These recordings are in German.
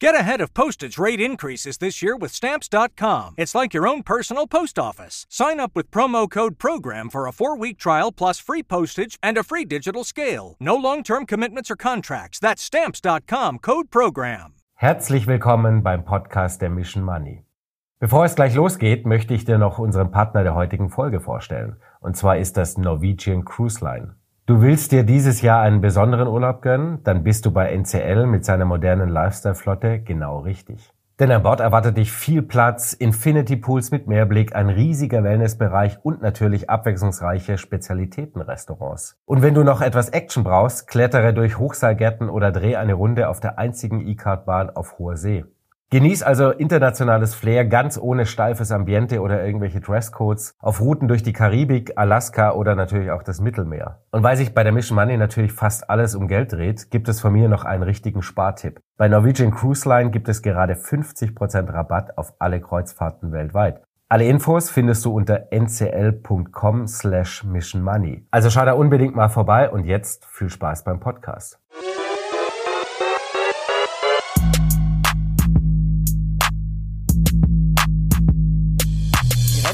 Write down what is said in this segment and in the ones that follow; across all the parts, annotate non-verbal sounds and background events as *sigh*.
Get ahead of postage rate increases this year with Stamps.com. It's like your own personal post office. Sign up with promo code PROGRAM for a four week trial plus free postage and a free digital scale. No long term commitments or contracts. That's Stamps.com code PROGRAM. Herzlich willkommen beim Podcast der Mission Money. Bevor es gleich losgeht, möchte ich dir noch unseren Partner der heutigen Folge vorstellen. Und zwar ist das Norwegian Cruise Line. Du willst dir dieses Jahr einen besonderen Urlaub gönnen? Dann bist du bei NCL mit seiner modernen Lifestyle-Flotte genau richtig. Denn an Bord erwartet dich viel Platz, Infinity Pools mit Mehrblick, ein riesiger Wellnessbereich und natürlich abwechslungsreiche Spezialitätenrestaurants. Und wenn du noch etwas Action brauchst, klettere durch Hochseilgärten oder dreh eine Runde auf der einzigen E-Card-Bahn auf hoher See. Genieß also internationales Flair ganz ohne steifes Ambiente oder irgendwelche Dresscodes auf Routen durch die Karibik, Alaska oder natürlich auch das Mittelmeer. Und weil sich bei der Mission Money natürlich fast alles um Geld dreht, gibt es von mir noch einen richtigen Spartipp. Bei Norwegian Cruise Line gibt es gerade 50% Rabatt auf alle Kreuzfahrten weltweit. Alle Infos findest du unter ncl.com slash missionmoney. Also schau da unbedingt mal vorbei und jetzt viel Spaß beim Podcast.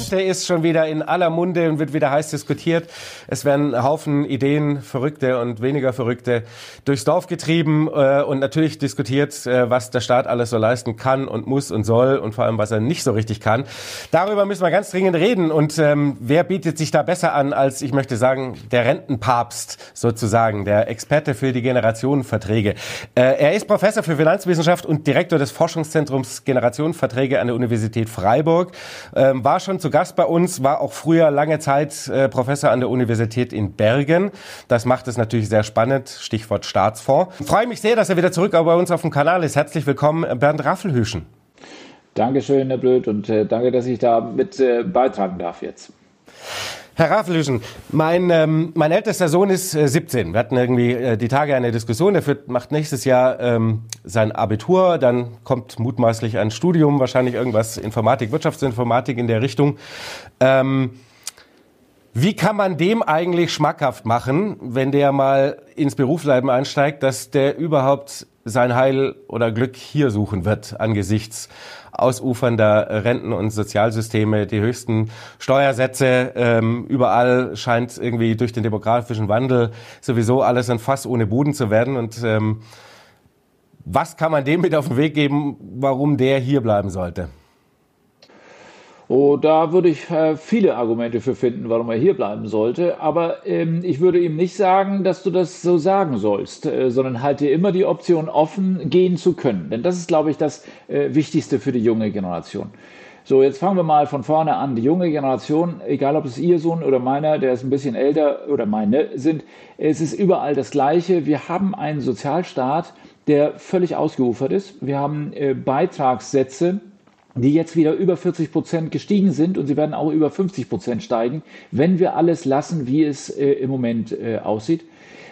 Rente ist schon wieder in aller Munde und wird wieder heiß diskutiert. Es werden Haufen Ideen, Verrückte und weniger Verrückte, durchs Dorf getrieben äh, und natürlich diskutiert, äh, was der Staat alles so leisten kann und muss und soll und vor allem, was er nicht so richtig kann. Darüber müssen wir ganz dringend reden. Und ähm, wer bietet sich da besser an als, ich möchte sagen, der Rentenpapst sozusagen, der Experte für die Generationenverträge. Äh, er ist Professor für Finanzwissenschaft und Direktor des Forschungszentrums Generationenverträge an der Universität Freiburg, ähm, war schon zu Gast bei uns, war auch früher lange Zeit äh, Professor an der Universität in Bergen. Das macht es natürlich sehr spannend, Stichwort Staatsfonds. Ich freue mich sehr, dass er wieder zurück bei uns auf dem Kanal ist. Herzlich willkommen, Bernd Raffelhüschen. Dankeschön, Herr Blöd, und äh, danke, dass ich da mit äh, beitragen darf jetzt. Herr Raffelüschen, mein, ähm, mein ältester Sohn ist äh, 17. Wir hatten irgendwie äh, die Tage eine Diskussion. Der führt, macht nächstes Jahr ähm, sein Abitur. Dann kommt mutmaßlich ein Studium, wahrscheinlich irgendwas Informatik, Wirtschaftsinformatik in der Richtung. Ähm, wie kann man dem eigentlich schmackhaft machen, wenn der mal ins Berufsleben einsteigt, dass der überhaupt sein Heil oder Glück hier suchen wird angesichts ausufernder Renten- und Sozialsysteme, die höchsten Steuersätze. Ähm, überall scheint irgendwie durch den demografischen Wandel sowieso alles ein Fass ohne Boden zu werden. Und ähm, was kann man dem mit auf den Weg geben, warum der hier bleiben sollte? Oh, da würde ich äh, viele Argumente für finden, warum er hier bleiben sollte. Aber ähm, ich würde ihm nicht sagen, dass du das so sagen sollst, äh, sondern halte immer die Option offen, gehen zu können. Denn das ist, glaube ich, das äh, Wichtigste für die junge Generation. So, jetzt fangen wir mal von vorne an. Die junge Generation, egal ob es Ihr Sohn oder meiner, der ist ein bisschen älter oder meine sind, es ist überall das Gleiche. Wir haben einen Sozialstaat, der völlig ausgeufert ist. Wir haben äh, Beitragssätze, die jetzt wieder über 40 Prozent gestiegen sind und sie werden auch über 50 Prozent steigen, wenn wir alles lassen, wie es äh, im Moment äh, aussieht.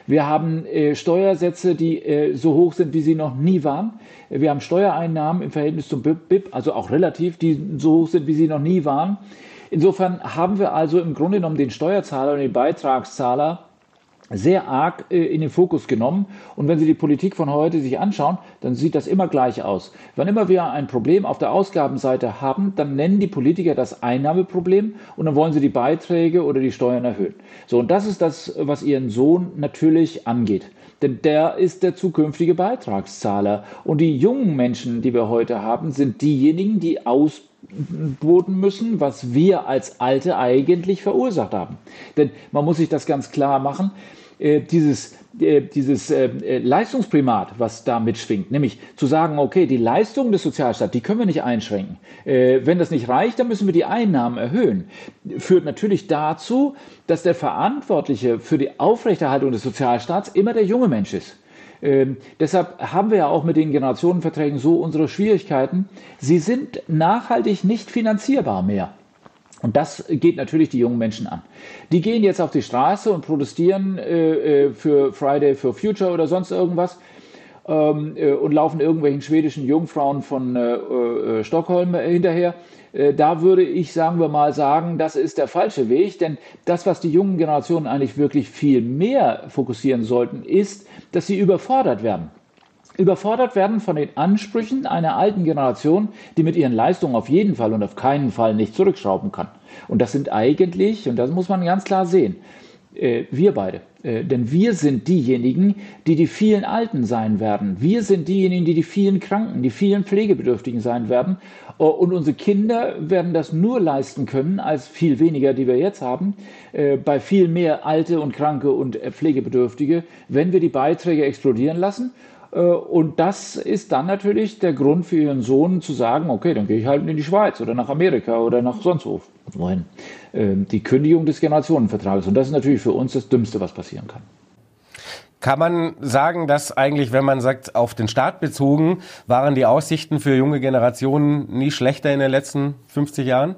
Wir haben äh, Steuersätze, die äh, so hoch sind, wie sie noch nie waren. Wir haben Steuereinnahmen im Verhältnis zum BIP, also auch relativ, die so hoch sind, wie sie noch nie waren. Insofern haben wir also im Grunde genommen den Steuerzahler und den Beitragszahler sehr arg äh, in den Fokus genommen. Und wenn Sie die Politik von heute sich anschauen, dann sieht das immer gleich aus. Wann immer wir ein Problem auf der Ausgabenseite haben, dann nennen die Politiker das Einnahmeproblem und dann wollen sie die Beiträge oder die Steuern erhöhen. So, und das ist das, was Ihren Sohn natürlich angeht. Denn der ist der zukünftige Beitragszahler. Und die jungen Menschen, die wir heute haben, sind diejenigen, die aus boten müssen, was wir als Alte eigentlich verursacht haben. Denn man muss sich das ganz klar machen, äh, dieses, äh, dieses äh, äh, Leistungsprimat, was da mitschwingt, nämlich zu sagen, okay, die Leistungen des Sozialstaats, die können wir nicht einschränken. Äh, wenn das nicht reicht, dann müssen wir die Einnahmen erhöhen. Führt natürlich dazu, dass der Verantwortliche für die Aufrechterhaltung des Sozialstaats immer der junge Mensch ist. Ähm, deshalb haben wir ja auch mit den Generationenverträgen so unsere Schwierigkeiten. Sie sind nachhaltig nicht finanzierbar mehr. Und das geht natürlich die jungen Menschen an. Die gehen jetzt auf die Straße und protestieren äh, äh für Friday for Future oder sonst irgendwas ähm, äh, und laufen irgendwelchen schwedischen Jungfrauen von äh, äh, Stockholm hinterher. Äh, da würde ich, sagen wir mal, sagen, das ist der falsche Weg, denn das, was die jungen Generationen eigentlich wirklich viel mehr fokussieren sollten, ist, dass sie überfordert werden überfordert werden von den Ansprüchen einer alten Generation, die mit ihren Leistungen auf jeden Fall und auf keinen Fall nicht zurückschrauben kann. Und das sind eigentlich, und das muss man ganz klar sehen, wir beide. Äh, denn wir sind diejenigen, die die vielen Alten sein werden. Wir sind diejenigen, die die vielen Kranken, die vielen Pflegebedürftigen sein werden. Äh, und unsere Kinder werden das nur leisten können als viel weniger, die wir jetzt haben, äh, bei viel mehr Alte und Kranke und äh, Pflegebedürftige, wenn wir die Beiträge explodieren lassen äh, und das ist dann natürlich der Grund für ihren Sohn zu sagen, okay, dann gehe ich halt in die Schweiz oder nach Amerika oder nach sonst wo. Wohin? Ähm, die Kündigung des Generationenvertrages. Und das ist natürlich für uns das Dümmste, was passieren kann. Kann man sagen, dass eigentlich, wenn man sagt, auf den Staat bezogen, waren die Aussichten für junge Generationen nie schlechter in den letzten 50 Jahren?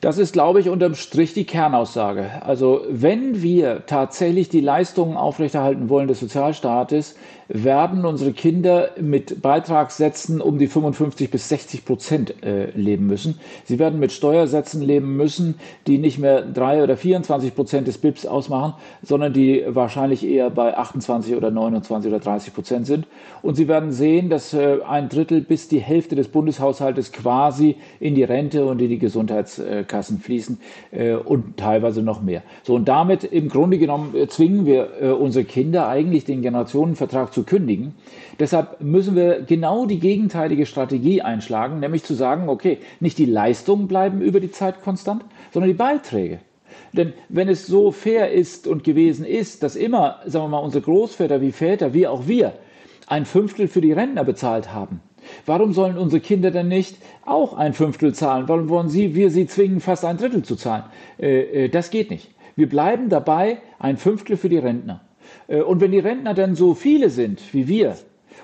Das ist, glaube ich, unterm Strich die Kernaussage. Also wenn wir tatsächlich die Leistungen aufrechterhalten wollen des Sozialstaates, werden unsere Kinder mit Beitragssätzen um die 55 bis 60 Prozent äh, leben müssen. Sie werden mit Steuersätzen leben müssen, die nicht mehr 3 oder 24 Prozent des BIPs ausmachen, sondern die wahrscheinlich eher bei 28 oder 29 oder 30 Prozent sind. Und Sie werden sehen, dass äh, ein Drittel bis die Hälfte des Bundeshaushaltes quasi in die Rente und in die Gesundheitskassen fließen äh, und teilweise noch mehr. So und damit im Grunde genommen zwingen wir unsere Kinder eigentlich den Generationenvertrag zu kündigen. Deshalb müssen wir genau die gegenteilige Strategie einschlagen, nämlich zu sagen, okay, nicht die Leistungen bleiben über die Zeit konstant, sondern die Beiträge. Denn wenn es so fair ist und gewesen ist, dass immer, sagen wir mal, unsere Großväter wie Väter, wie auch wir, ein Fünftel für die Rentner bezahlt haben, Warum sollen unsere Kinder denn nicht auch ein Fünftel zahlen? Warum wollen sie, wir sie zwingen, fast ein Drittel zu zahlen? Äh, äh, das geht nicht. Wir bleiben dabei ein Fünftel für die Rentner. Äh, und wenn die Rentner dann so viele sind wie wir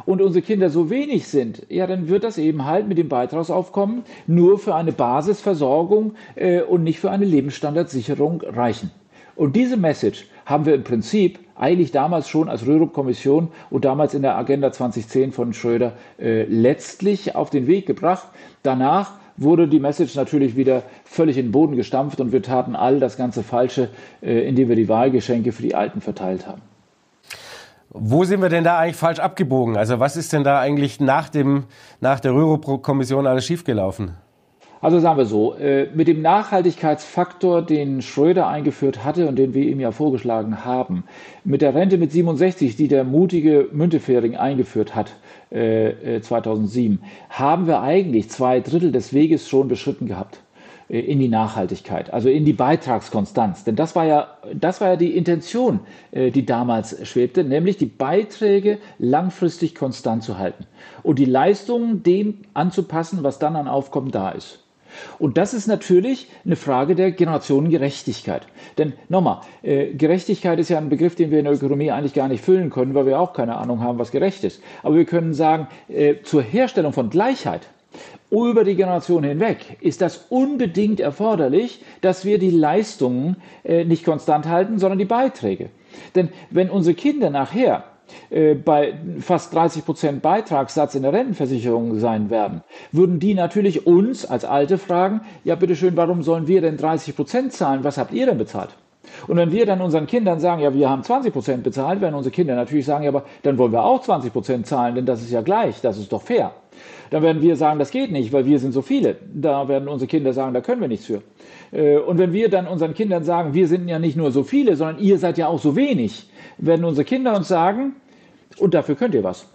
und unsere Kinder so wenig sind, ja, dann wird das eben halt mit dem Beitragsaufkommen nur für eine Basisversorgung äh, und nicht für eine Lebensstandardsicherung reichen. Und diese Message haben wir im Prinzip eigentlich damals schon als Rürup-Kommission und damals in der Agenda 2010 von Schröder äh, letztlich auf den Weg gebracht. Danach wurde die Message natürlich wieder völlig in den Boden gestampft und wir taten all das ganze Falsche, äh, indem wir die Wahlgeschenke für die Alten verteilt haben. Wo sind wir denn da eigentlich falsch abgebogen? Also was ist denn da eigentlich nach, dem, nach der Rürup-Kommission alles schiefgelaufen? Also sagen wir so, äh, mit dem Nachhaltigkeitsfaktor, den Schröder eingeführt hatte und den wir ihm ja vorgeschlagen haben, mit der Rente mit 67, die der mutige Müntefering eingeführt hat, 2007, äh, äh, haben wir eigentlich zwei Drittel des Weges schon beschritten gehabt in die Nachhaltigkeit, also in die Beitragskonstanz. Denn das war ja, das war ja die Intention, die damals schwebte, nämlich die Beiträge langfristig konstant zu halten und die Leistungen dem anzupassen, was dann an Aufkommen da ist. Und das ist natürlich eine Frage der Generationengerechtigkeit. Denn nochmal, äh, Gerechtigkeit ist ja ein Begriff, den wir in der Ökonomie eigentlich gar nicht füllen können, weil wir auch keine Ahnung haben, was gerecht ist. Aber wir können sagen, äh, zur Herstellung von Gleichheit über die Generation hinweg ist das unbedingt erforderlich, dass wir die Leistungen äh, nicht konstant halten, sondern die Beiträge. Denn wenn unsere Kinder nachher äh, bei fast 30 Prozent Beitragssatz in der Rentenversicherung sein werden, würden die natürlich uns als Alte fragen, ja bitteschön, warum sollen wir denn 30 Prozent zahlen? Was habt ihr denn bezahlt? Und wenn wir dann unseren Kindern sagen, ja, wir haben 20 Prozent bezahlt, werden unsere Kinder natürlich sagen, ja, aber dann wollen wir auch 20 Prozent zahlen, denn das ist ja gleich, das ist doch fair. Dann werden wir sagen, das geht nicht, weil wir sind so viele. Da werden unsere Kinder sagen, da können wir nichts für. Äh, und wenn wir dann unseren Kindern sagen, wir sind ja nicht nur so viele, sondern ihr seid ja auch so wenig, werden unsere Kinder uns sagen, und dafür könnt ihr was.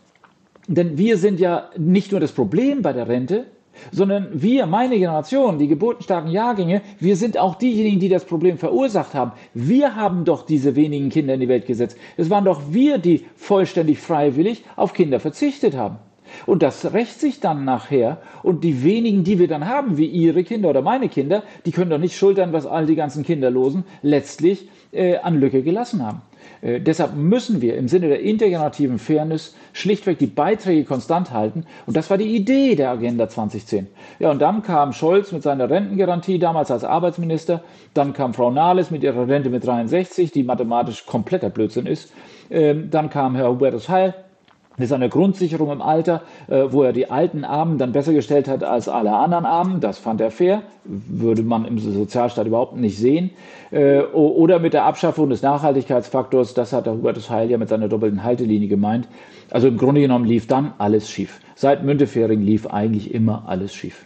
Denn wir sind ja nicht nur das Problem bei der Rente, sondern wir, meine Generation, die geburtenstarken Jahrgänge, wir sind auch diejenigen, die das Problem verursacht haben. Wir haben doch diese wenigen Kinder in die Welt gesetzt. Es waren doch wir, die vollständig freiwillig auf Kinder verzichtet haben. Und das rächt sich dann nachher. Und die wenigen, die wir dann haben, wie Ihre Kinder oder meine Kinder, die können doch nicht schultern, was all die ganzen Kinderlosen letztlich äh, an Lücke gelassen haben. Äh, deshalb müssen wir im Sinne der intergenerativen Fairness schlichtweg die Beiträge konstant halten. Und das war die Idee der Agenda 2010. Ja, und dann kam Scholz mit seiner Rentengarantie, damals als Arbeitsminister. Dann kam Frau Nahles mit ihrer Rente mit 63, die mathematisch kompletter Blödsinn ist. Ähm, dann kam Herr Hubertus Heil mit seiner Grundsicherung im Alter, äh, wo er die alten Armen dann besser gestellt hat als alle anderen Armen. Das fand er fair, würde man im Sozialstaat überhaupt nicht sehen. Äh, oder mit der Abschaffung des Nachhaltigkeitsfaktors, das hat der Hubertus Heil ja mit seiner doppelten Haltelinie gemeint. Also im Grunde genommen lief dann alles schief. Seit Müntefering lief eigentlich immer alles schief.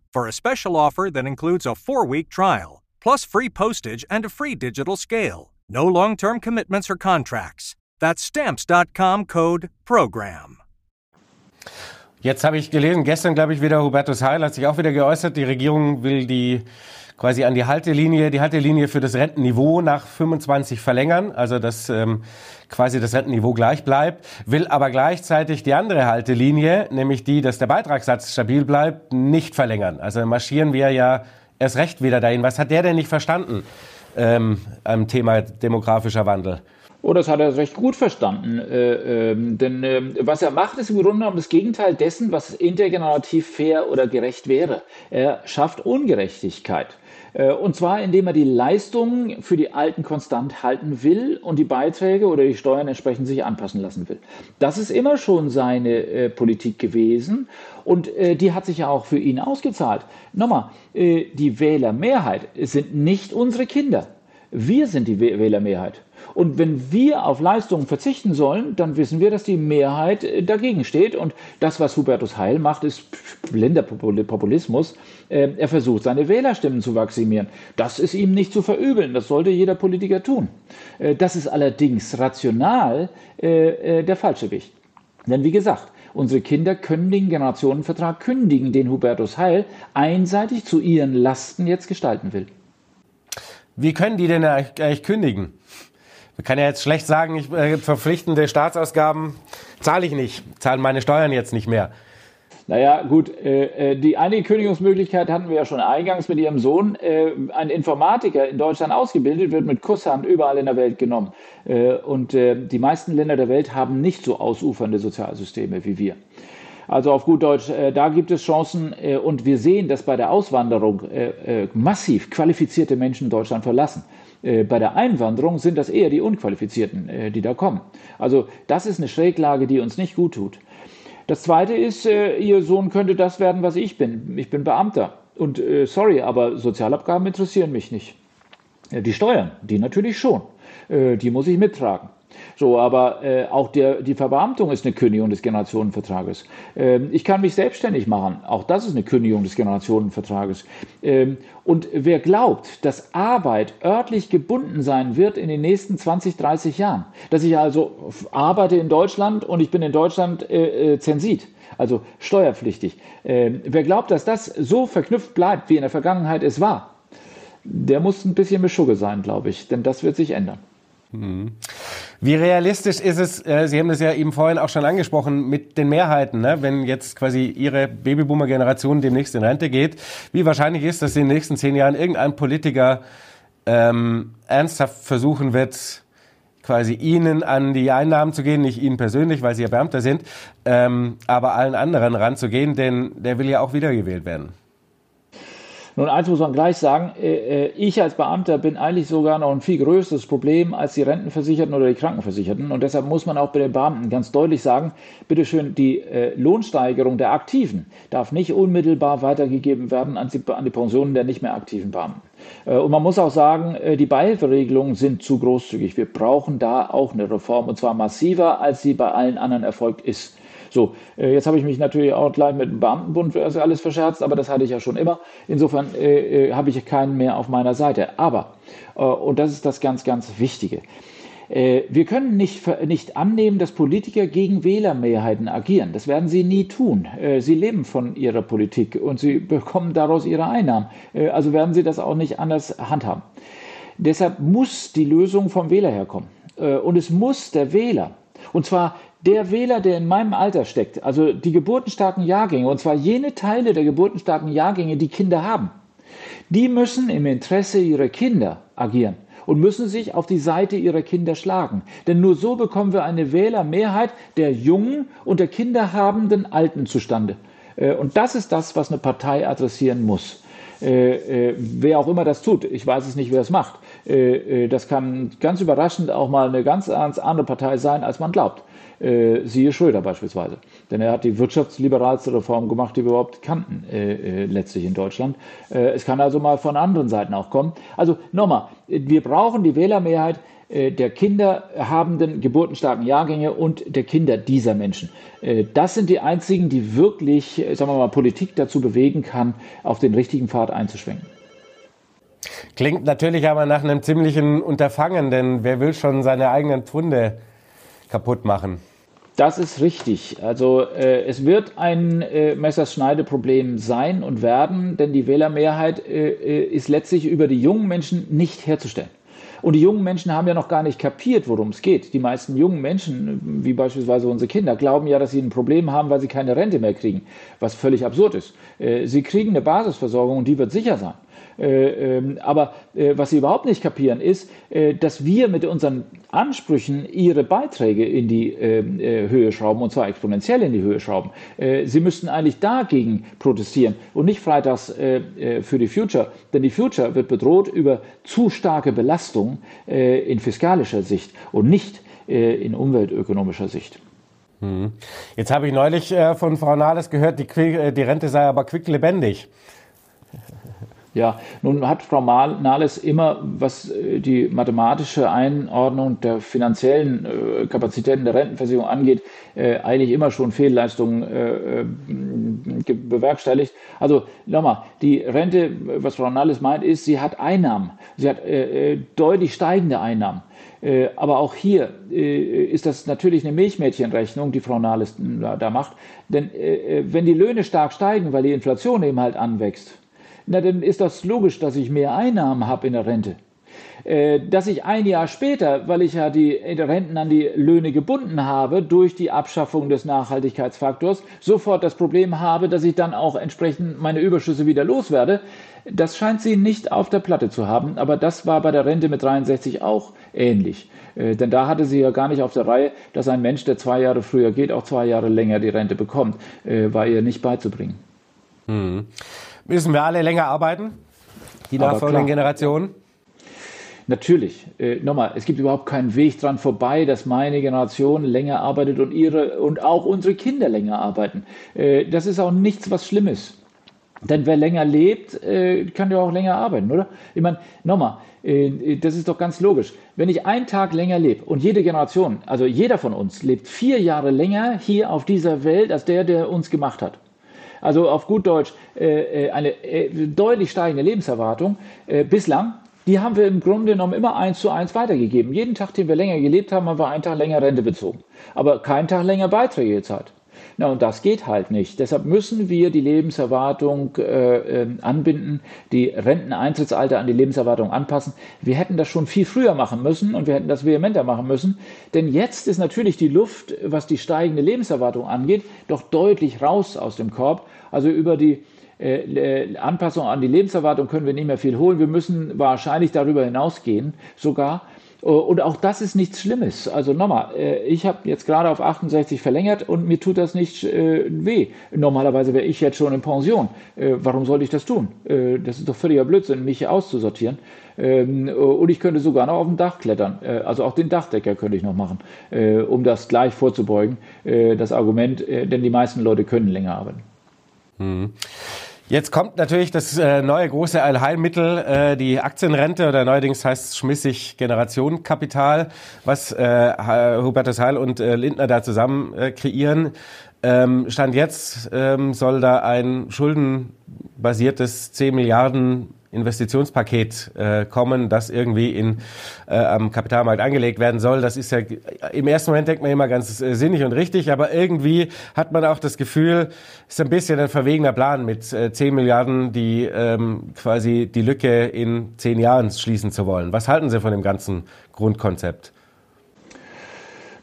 for a special offer that includes a four week trial, plus free postage and a free digital scale. No long term commitments or contracts. That's stamps.com code PROGRAM. Jetzt habe ich gelesen, gestern glaube ich wieder, Hubertus Heil hat sich auch wieder geäußert, die Regierung will die quasi an die Haltelinie, die Haltelinie für das Rentenniveau nach 25 verlängern, also dass ähm, quasi das Rentenniveau gleich bleibt, will aber gleichzeitig die andere Haltelinie, nämlich die, dass der Beitragssatz stabil bleibt, nicht verlängern. Also marschieren wir ja erst recht wieder dahin. Was hat der denn nicht verstanden ähm, am Thema demografischer Wandel? Oh, das hat er recht gut verstanden. Äh, äh, denn äh, was er macht, ist im Grunde genommen das Gegenteil dessen, was intergenerativ fair oder gerecht wäre. Er schafft Ungerechtigkeit. Äh, und zwar, indem er die Leistungen für die Alten konstant halten will und die Beiträge oder die Steuern entsprechend sich anpassen lassen will. Das ist immer schon seine äh, Politik gewesen und äh, die hat sich ja auch für ihn ausgezahlt. Nochmal, äh, die Wählermehrheit sind nicht unsere Kinder. Wir sind die Wählermehrheit. Und wenn wir auf Leistungen verzichten sollen, dann wissen wir, dass die Mehrheit äh, dagegen steht. Und das, was Hubertus Heil macht, ist blinder Populismus. Äh, er versucht, seine Wählerstimmen zu maximieren. Das ist ihm nicht zu verübeln. Das sollte jeder Politiker tun. Äh, das ist allerdings rational der falsche Weg. Denn wie gesagt, Unsere Kinder können den Generationenvertrag kündigen, den Hubertus Heil einseitig zu ihren Lasten jetzt gestalten will. Wie können die denn eigentlich kündigen? Man kann ja jetzt schlecht sagen, ich, äh, verpflichtende Staatsausgaben zahle ich nicht, zahlen meine Steuern jetzt nicht mehr. Naja, gut, äh, äh, die eine Kündigungsmöglichkeit hatten wir ja schon eingangs mit Ihrem Sohn. Äh, ein Informatiker in Deutschland ausgebildet wird mit Kusshand überall in der Welt genommen. Äh, und äh, die meisten Länder der Welt haben nicht so ausufernde Sozialsysteme wie wir. Also auf gut Deutsch, äh, da gibt es Chancen und wir sehen, dass bei der Auswanderung massiv qualifizierte Menschen Deutschland verlassen. Äh, bei der Einwanderung sind das eher die Unqualifizierten, äh, die da kommen. Also das ist eine Schräglage, die uns nicht gut tut. Das Zweite ist, äh, Ihr Sohn könnte das werden, was ich bin. Ich bin Beamter. Und sorry, aber Sozialabgaben interessieren mich nicht. Die Steuern, die natürlich schon. Die muss ich mittragen. So, aber äh, auch der, die Verbeamtung ist eine Kündigung des Generationenvertrages. Ähm, ich kann mich selbstständig machen. Auch das ist eine Kündigung des Generationenvertrages. Ähm, und wer glaubt, dass Arbeit örtlich gebunden sein wird in den nächsten 20, 30 Jahren, dass ich also arbeite in Deutschland und ich bin in Deutschland äh, äh, zensit, also steuerpflichtig, äh, wer glaubt, dass das so verknüpft bleibt, wie in der Vergangenheit es war, der muss ein bisschen Beschugge sein, glaube ich, denn das wird sich ändern. Mhm. Wie realistisch ist es, äh, Sie haben das ja eben vorhin auch schon angesprochen, mit den Mehrheiten, ne? wenn jetzt quasi Ihre Babyboomer-Generation demnächst in Rente geht, wie wahrscheinlich ist, dass in den nächsten zehn Jahren irgendein Politiker ähm, ernsthaft versuchen wird, quasi Ihnen an die Einnahmen zu gehen, nicht Ihnen persönlich, weil Sie ja Beamter sind, ähm, aber allen anderen ranzugehen, denn der will ja auch wiedergewählt werden. Nun, eins muss man gleich sagen, äh, äh, ich als Beamter bin eigentlich sogar noch ein viel größeres Problem als die Rentenversicherten oder die Krankenversicherten. Und deshalb muss man auch bei den Beamten ganz deutlich sagen, bitteschön, die äh, Lohnsteigerung der Aktiven darf nicht unmittelbar weitergegeben werden an die, an die Pensionen der nicht mehr aktiven Beamten. Und man muss auch sagen, die Beihilferegelungen sind zu großzügig. Wir brauchen da auch eine Reform und zwar massiver, als sie bei allen anderen erfolgt ist. So, äh, jetzt habe ich mich natürlich auch gleich mit dem Beamtenbund alles verscherzt, aber das hatte ich ja schon immer. Insofern äh, äh, habe ich keinen mehr auf meiner Seite. Aber, äh, und das ist das ganz, ganz Wichtige. Äh, wir können nicht, nicht annehmen, dass Politiker gegen Wählermehrheiten agieren. Das werden sie nie tun. Sie leben von ihrer Politik und sie bekommen daraus ihre Einnahmen. Also werden sie das auch nicht anders handhaben. Deshalb muss die Lösung vom Wähler herkommen. Und es muss der Wähler, und zwar der Wähler, der in meinem Alter steckt, also die geburtenstarken Jahrgänge, und zwar jene Teile der geburtenstarken Jahrgänge, die Kinder haben, die müssen im Interesse ihrer Kinder agieren und müssen sich auf die Seite ihrer Kinder schlagen. Denn nur so bekommen wir eine Wählermehrheit der jungen und der kinderhabenden Alten zustande. Äh, und das ist das, was eine Partei adressieren muss. Äh, äh, wer auch immer das tut, ich weiß es nicht, wer es macht. Das kann ganz überraschend auch mal eine ganz andere Partei sein, als man glaubt. Äh, siehe Schröder beispielsweise. Denn er hat die wirtschaftsliberalste Reform gemacht, die wir überhaupt kannten, äh, äh, letztlich in Deutschland. Äh, es kann also mal von anderen Seiten auch kommen. Also nochmal, wir brauchen die Wählermehrheit äh, der kinderhabenden, geburtenstarken Jahrgänge und der Kinder dieser Menschen. Äh, das sind die einzigen, die wirklich, sagen wir mal, Politik dazu bewegen kann, auf den richtigen Pfad einzuschwenken. Klingt natürlich aber nach einem ziemlichen Unterfangen, denn wer will schon seine eigenen Pfunde kaputt machen? Das ist richtig. Also äh, es wird ein äh, Messerschneideproblem sein und werden, denn die Wählermehrheit äh, äh, ist letztlich über die jungen Menschen nicht herzustellen. Und die jungen Menschen haben ja noch gar nicht kapiert, worum es geht. Die meisten jungen Menschen, wie beispielsweise unsere Kinder, glauben ja, dass sie ein Problem haben, weil sie keine Rente mehr kriegen, was völlig absurd ist. Äh, sie kriegen eine Basisversorgung und die wird sicher sein. Äh, ähm, aber äh, was sie überhaupt nicht kapieren, ist, äh, dass wir mit unseren Ansprüchen ihre Beiträge in die ähm, Höhe schrauben, und zwar exponentiell in die Höhe schrauben. sie müssten eigentlich dagegen protestieren und nicht freitags für die Future, denn die Future wird bedroht über zu starke Belastung in fiskalischer Sicht und nicht in umweltökonomischer Sicht. Hm. Jetzt habe ich neulich von Frau Nahles gehört, die, die Rente sei aber quicklebendig. Ja, nun hat Frau Nahles immer, was äh, die mathematische Einordnung der finanziellen äh, Kapazitäten der Rentenversicherung angeht, äh, eigentlich immer schon Fehlleistungen bewerkstelligt. Also nochmal, die Rente, was Frau Nahles meint, ist, sie hat Einnahmen. Sie hat deutlich steigende Einnahmen. Aber auch hier ist das natürlich eine Milchmädchenrechnung, die Frau Nahles da macht. Denn wenn die Löhne stark steigen, weil die Inflation eben halt anwächst, na dann ist das logisch, dass ich mehr Einnahmen habe in der Rente. Äh, dass ich ein Jahr später, weil ich ja die Renten an die Löhne gebunden habe durch die Abschaffung des Nachhaltigkeitsfaktors, sofort das Problem habe, dass ich dann auch entsprechend meine Überschüsse wieder loswerde, das scheint sie nicht auf der Platte zu haben, aber das war bei der Rente mit 63 auch ähnlich. Äh, denn da hatte sie ja gar nicht auf der Reihe, dass ein Mensch, der zwei Jahre früher geht, auch zwei Jahre länger die Rente bekommt, äh, war ihr nicht beizubringen. Hm. Müssen wir alle länger arbeiten? Die nachfolgenden Generationen? Natürlich. Äh, nochmal, es gibt überhaupt keinen Weg dran vorbei, dass meine Generation länger arbeitet und ihre und auch unsere Kinder länger arbeiten. Äh, das ist auch nichts, was Schlimmes. Denn wer länger lebt, äh, kann ja auch länger arbeiten, oder? Ich meine, nochmal, äh, das ist doch ganz logisch. Wenn ich einen Tag länger lebe und jede Generation, also jeder von uns, lebt vier Jahre länger hier auf dieser Welt als der, der uns gemacht hat. Also auf gut Deutsch äh, äh, eine äh, deutlich steigende Lebenserwartung bislang. Die haben wir im Grunde genommen immer eins zu eins weitergegeben. Jeden Tag, den wir länger gelebt haben, haben wir einen Tag länger Rente bezogen. Aber keinen Tag länger Beiträge gezahlt. Na, und das geht halt nicht. Deshalb müssen wir die Lebenserwartung äh, ähm, anbinden, die Renteneintrittsalter an die Lebenserwartung anpassen. Wir hätten das schon viel früher machen müssen und wir hätten das vehementer machen müssen. Denn jetzt ist natürlich die Luft, was die steigende Lebenserwartung angeht, doch deutlich raus aus dem Korb. Also über die äh, Anpassung an die Lebenserwartung können wir nicht mehr viel holen. Wir müssen wahrscheinlich darüber hinausgehen sogar. Äh, und auch das ist nichts Schlimmes. Also nochmal, äh, ich habe jetzt gerade auf 68 verlängert und mir tut das nicht äh, weh. Normalerweise wäre ich jetzt schon in Pension. Warum sollte ich das tun? Das ist doch völliger Blödsinn, mich auszusortieren. Ähm, und ich könnte sogar noch auf dem Dach klettern. Also auch den Dachdecker könnte ich noch machen, um das gleich vorzubeugen. Das Argument, denn die meisten Leute können länger arbeiten. Jetzt kommt natürlich das äh, neue große Allheilmittel, äh, die Aktienrente oder neuerdings heißt es schmissig Generationenkapital, was äh, Hubertus Heil und Lindner da zusammen kreieren. Ähm, Stand jetzt ähm, soll da ein schuldenbasiertes 10 Milliarden Investitionspaket äh, kommen, das irgendwie in, äh, am Kapitalmarkt angelegt werden soll. Das ist ja im ersten Moment denkt man immer ganz äh, sinnig und richtig, aber irgendwie hat man auch das Gefühl, es ist ein bisschen ein verwegener Plan mit äh, 10 Milliarden, die ähm, quasi die Lücke in zehn Jahren schließen zu wollen. Was halten Sie von dem ganzen Grundkonzept?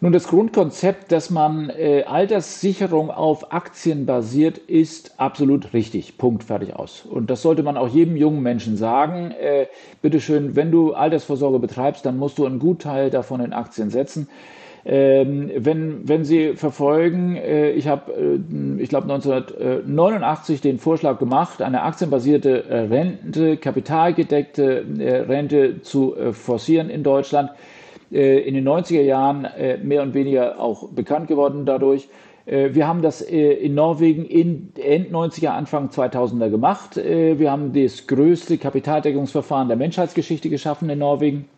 Nun, das Grundkonzept, dass man äh, Alterssicherung auf Aktien basiert, ist absolut richtig. Punkt, fertig aus. Und das sollte man auch jedem jungen Menschen sagen. Äh, bitteschön, wenn du Altersvorsorge betreibst, dann musst du einen Gutteil davon in Aktien setzen. Ähm, wenn, wenn Sie verfolgen, äh, ich habe, äh, ich glaube, 1989 den Vorschlag gemacht, eine aktienbasierte äh, Rente, kapitalgedeckte äh, Rente zu äh, forcieren in Deutschland. Äh, in den 90er Jahren äh, mehr und weniger auch bekannt geworden dadurch. Äh, wir haben das in Norwegen in End 90er, Anfang 2000er gemacht. Wir haben das größte Kapitaldeckungsverfahren der Menschheitsgeschichte geschaffen in Norwegen.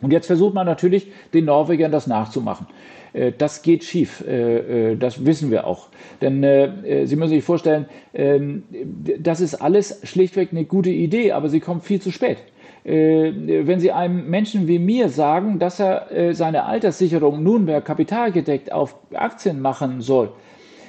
Und jetzt versucht man natürlich, den Norwegern das nachzumachen. Das geht schief, das wissen wir auch. Denn Sie müssen sich vorstellen, ähm, das ist alles schlichtweg eine gute Idee, aber sie kommt viel zu spät. Äh, wenn Sie einem Menschen wie mir sagen, dass er äh, seine Alterssicherung nunmehr kapitalgedeckt auf Aktien machen soll,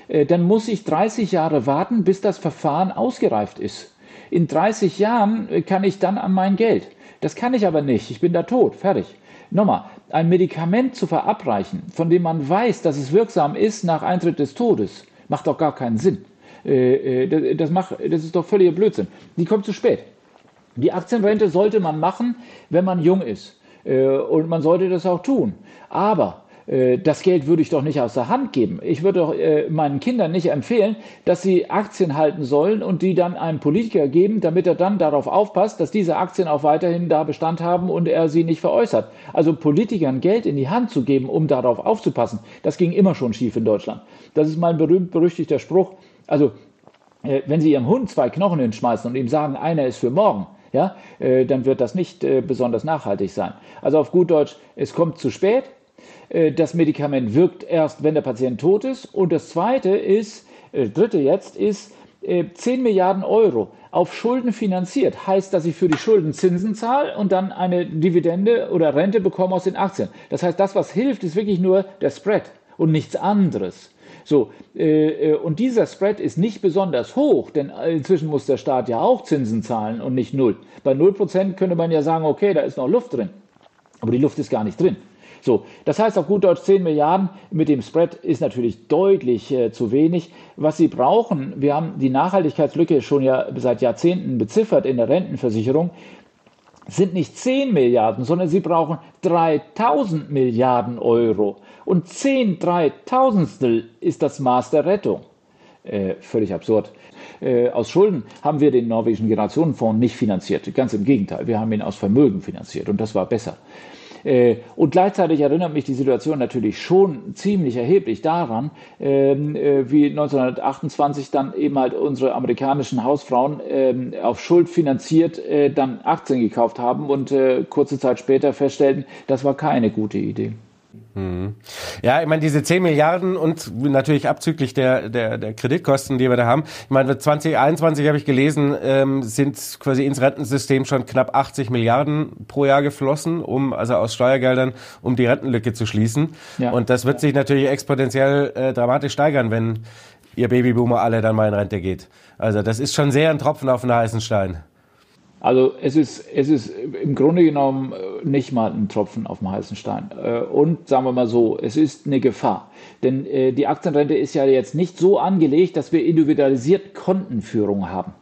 äh, dann muss ich 30 Jahre warten, bis das Verfahren ausgereift ist. In 30 Jahren kann ich dann an mein Geld. Das kann ich aber nicht. Ich bin da tot. Fertig. Nochmal, ein Medikament zu verabreichen, von dem man weiß, dass es wirksam ist nach Eintritt des Todes, macht doch gar keinen Sinn. Das, macht, das ist doch völliger Blödsinn. Die kommt zu spät. Die Aktienrente sollte man machen, wenn man jung ist. Äh, und man sollte das auch tun. Aber äh, das Geld würde ich doch nicht aus der Hand geben. Ich würde doch äh, meinen Kindern nicht empfehlen, dass sie Aktien halten sollen und die dann einem Politiker geben, damit er dann darauf aufpasst, dass diese Aktien auch weiterhin da Bestand haben und er sie nicht veräußert. Also Politikern Geld in die Hand zu geben, um darauf aufzupassen, das ging immer schon schief in Deutschland. Das ist mein berühmt-berüchtigter Spruch. Also, wenn Sie Ihrem Hund zwei Knochen hinschmeißen und ihm sagen, einer ist für morgen, ja, äh, dann wird das nicht äh, besonders nachhaltig sein. Also auf gut Deutsch, es kommt zu spät. Äh, das Medikament wirkt erst, wenn der Patient tot ist. Und das zweite ist, äh, dritte jetzt, ist, 10 äh, Milliarden Euro auf Schulden finanziert, heißt, dass ich für die Schulden Zinsen zahle und dann eine Dividende oder Rente bekomme aus den Aktien. Das heißt, das, was hilft, ist wirklich nur der Spread und nichts anderes. So, äh, äh, und dieser Spread ist nicht besonders hoch, denn inzwischen muss der Staat ja auch Zinsen zahlen und nicht null. Bei 0% könnte man ja sagen, okay, da ist noch Luft drin. Aber die Luft ist gar nicht drin. So, das heißt auf gut Deutsch 10 Milliarden mit dem Spread ist natürlich deutlich äh, zu wenig. Was Sie brauchen, wir haben die Nachhaltigkeitslücke schon ja seit Jahrzehnten beziffert in der Rentenversicherung, sind nicht 10 Milliarden, sondern Sie brauchen 3000 Milliarden Euro. Und 10 Dreitausendstel ist das Maß der Rettung. Äh, völlig absurd. Äh, aus Schulden haben wir den norwegischen Generationenfonds nicht finanziert. Ganz im Gegenteil, wir haben ihn aus Vermögen finanziert und das war besser. Äh, und gleichzeitig erinnert mich die Situation natürlich schon ziemlich erheblich daran, ähm, äh, wie 1928 dann eben halt unsere amerikanischen Hausfrauen ähm, auf Schuld finanziert äh, dann Aktien gekauft haben und kurze Zeit später feststellten, das war keine gute Idee. Mhm. Ja, ich meine, diese 10 Milliarden und natürlich abzüglich der, der, der Kreditkosten, die wir da haben. Ich meine, 2021 habe ich gelesen, ähm, sind quasi ins Rentensystem schon knapp 80 Milliarden pro Jahr geflossen, um, also aus Steuergeldern, um die Rentenlücke zu schließen. Ja. Und das wird sich natürlich exponentiell äh, dramatisch steigern, wenn ihr Babyboomer alle dann mal in Rente geht. Also das ist schon sehr ein Tropfen auf den heißen Stein. Also es ist, es ist im Grunde genommen äh, nicht mal ein Tropfen auf dem heißen Stein. Äh, und sagen wir mal so, es ist eine Gefahr. Denn äh, die Aktienrente ist ja jetzt nicht so angelegt, dass wir individualisiert Kontenführung haben.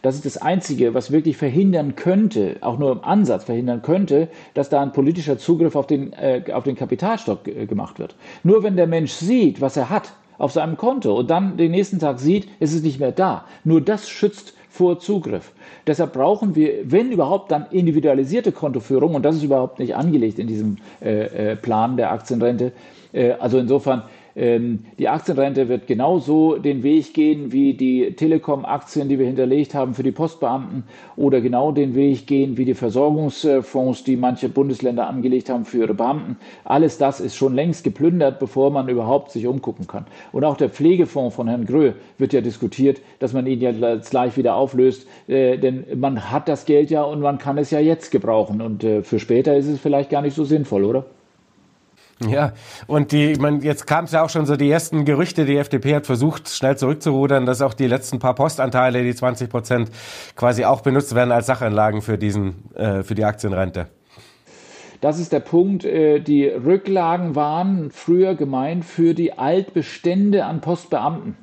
Das ist das Einzige, was wirklich verhindern könnte, auch nur im Ansatz verhindern könnte, dass da ein politischer Zugriff auf den, äh, auf den Kapitalstock gemacht wird. Nur wenn der Mensch sieht, was er hat auf seinem Konto und dann den nächsten Tag sieht, es ist nicht mehr da. Nur das schützt vor Zugriff. Deshalb brauchen wir, wenn überhaupt, dann individualisierte Kontoführung und das ist überhaupt nicht angelegt in diesem äh, äh Plan der Aktienrente. Äh, also insofern die Aktienrente wird genauso den Weg gehen wie die Telekom-Aktien, die wir hinterlegt haben für die Postbeamten oder genau den Weg gehen wie die Versorgungsfonds, die manche Bundesländer angelegt haben für ihre Beamten. Alles das ist schon längst geplündert, bevor man überhaupt sich umgucken kann. Und auch der Pflegefonds von Herrn Grö wird ja diskutiert, dass man ihn jetzt gleich wieder auflöst, äh, denn man hat das Geld ja und man kann es ja jetzt gebrauchen und äh, für später ist es vielleicht gar nicht so sinnvoll, oder? Ja, und die, ich meine, jetzt kam es ja auch schon so die ersten Gerüchte, die FDP hat versucht, schnell zurückzurudern, dass auch die letzten paar Postanteile, die 20 Prozent, quasi auch benutzt werden als Sachanlagen für diesen, äh, für die Aktienrente. Das ist der Punkt. Äh, die Rücklagen waren früher gemeint für die Altbestände an Postbeamten.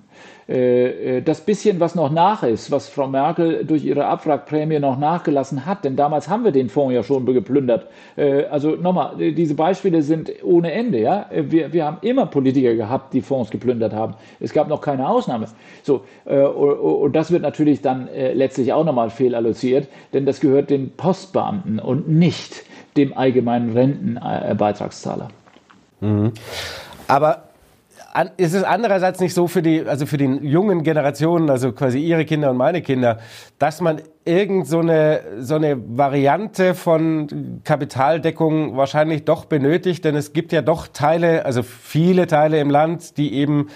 Äh, äh, das bisschen, was noch nach ist, was Frau Merkel durch ihre Abwrackprämie noch nachgelassen hat, denn damals haben wir den Fonds ja schon geplündert. Äh, also nochmal, diese Beispiele sind ohne Ende. Ja? Wir, wir haben immer Politiker gehabt, die Fonds geplündert haben. Es gab noch keine Ausnahme. So, und das wird natürlich dann letztlich auch nochmal fehlalloziert, denn das gehört den Postbeamten und nicht dem allgemeinen Rentenbeitragszahler. Mhm. Aber ist es andererseits nicht so für die, also für die jungen Generationen, also quasi ihre Kinder und meine Kinder, dass man irgend so eine, so eine Variante von Kapitaldeckung wahrscheinlich doch benötigt, denn es gibt ja doch Teile, also viele Teile im Land, die eben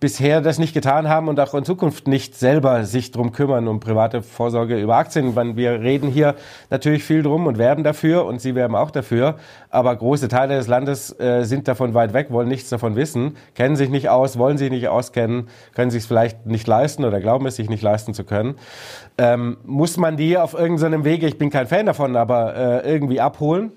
bisher das nicht getan haben und auch in Zukunft nicht selber sich drum kümmern, um private Vorsorge über Aktien. Wir reden hier natürlich viel drum und werben dafür und Sie werben auch dafür. Aber große Teile des Landes äh, sind davon weit weg, wollen nichts davon wissen, kennen sich nicht aus, wollen sich nicht auskennen, können sich es vielleicht nicht leisten oder glauben es sich nicht leisten zu können. Ähm, muss man die auf irgendeinem Wege, ich bin kein Fan davon, aber äh, irgendwie abholen?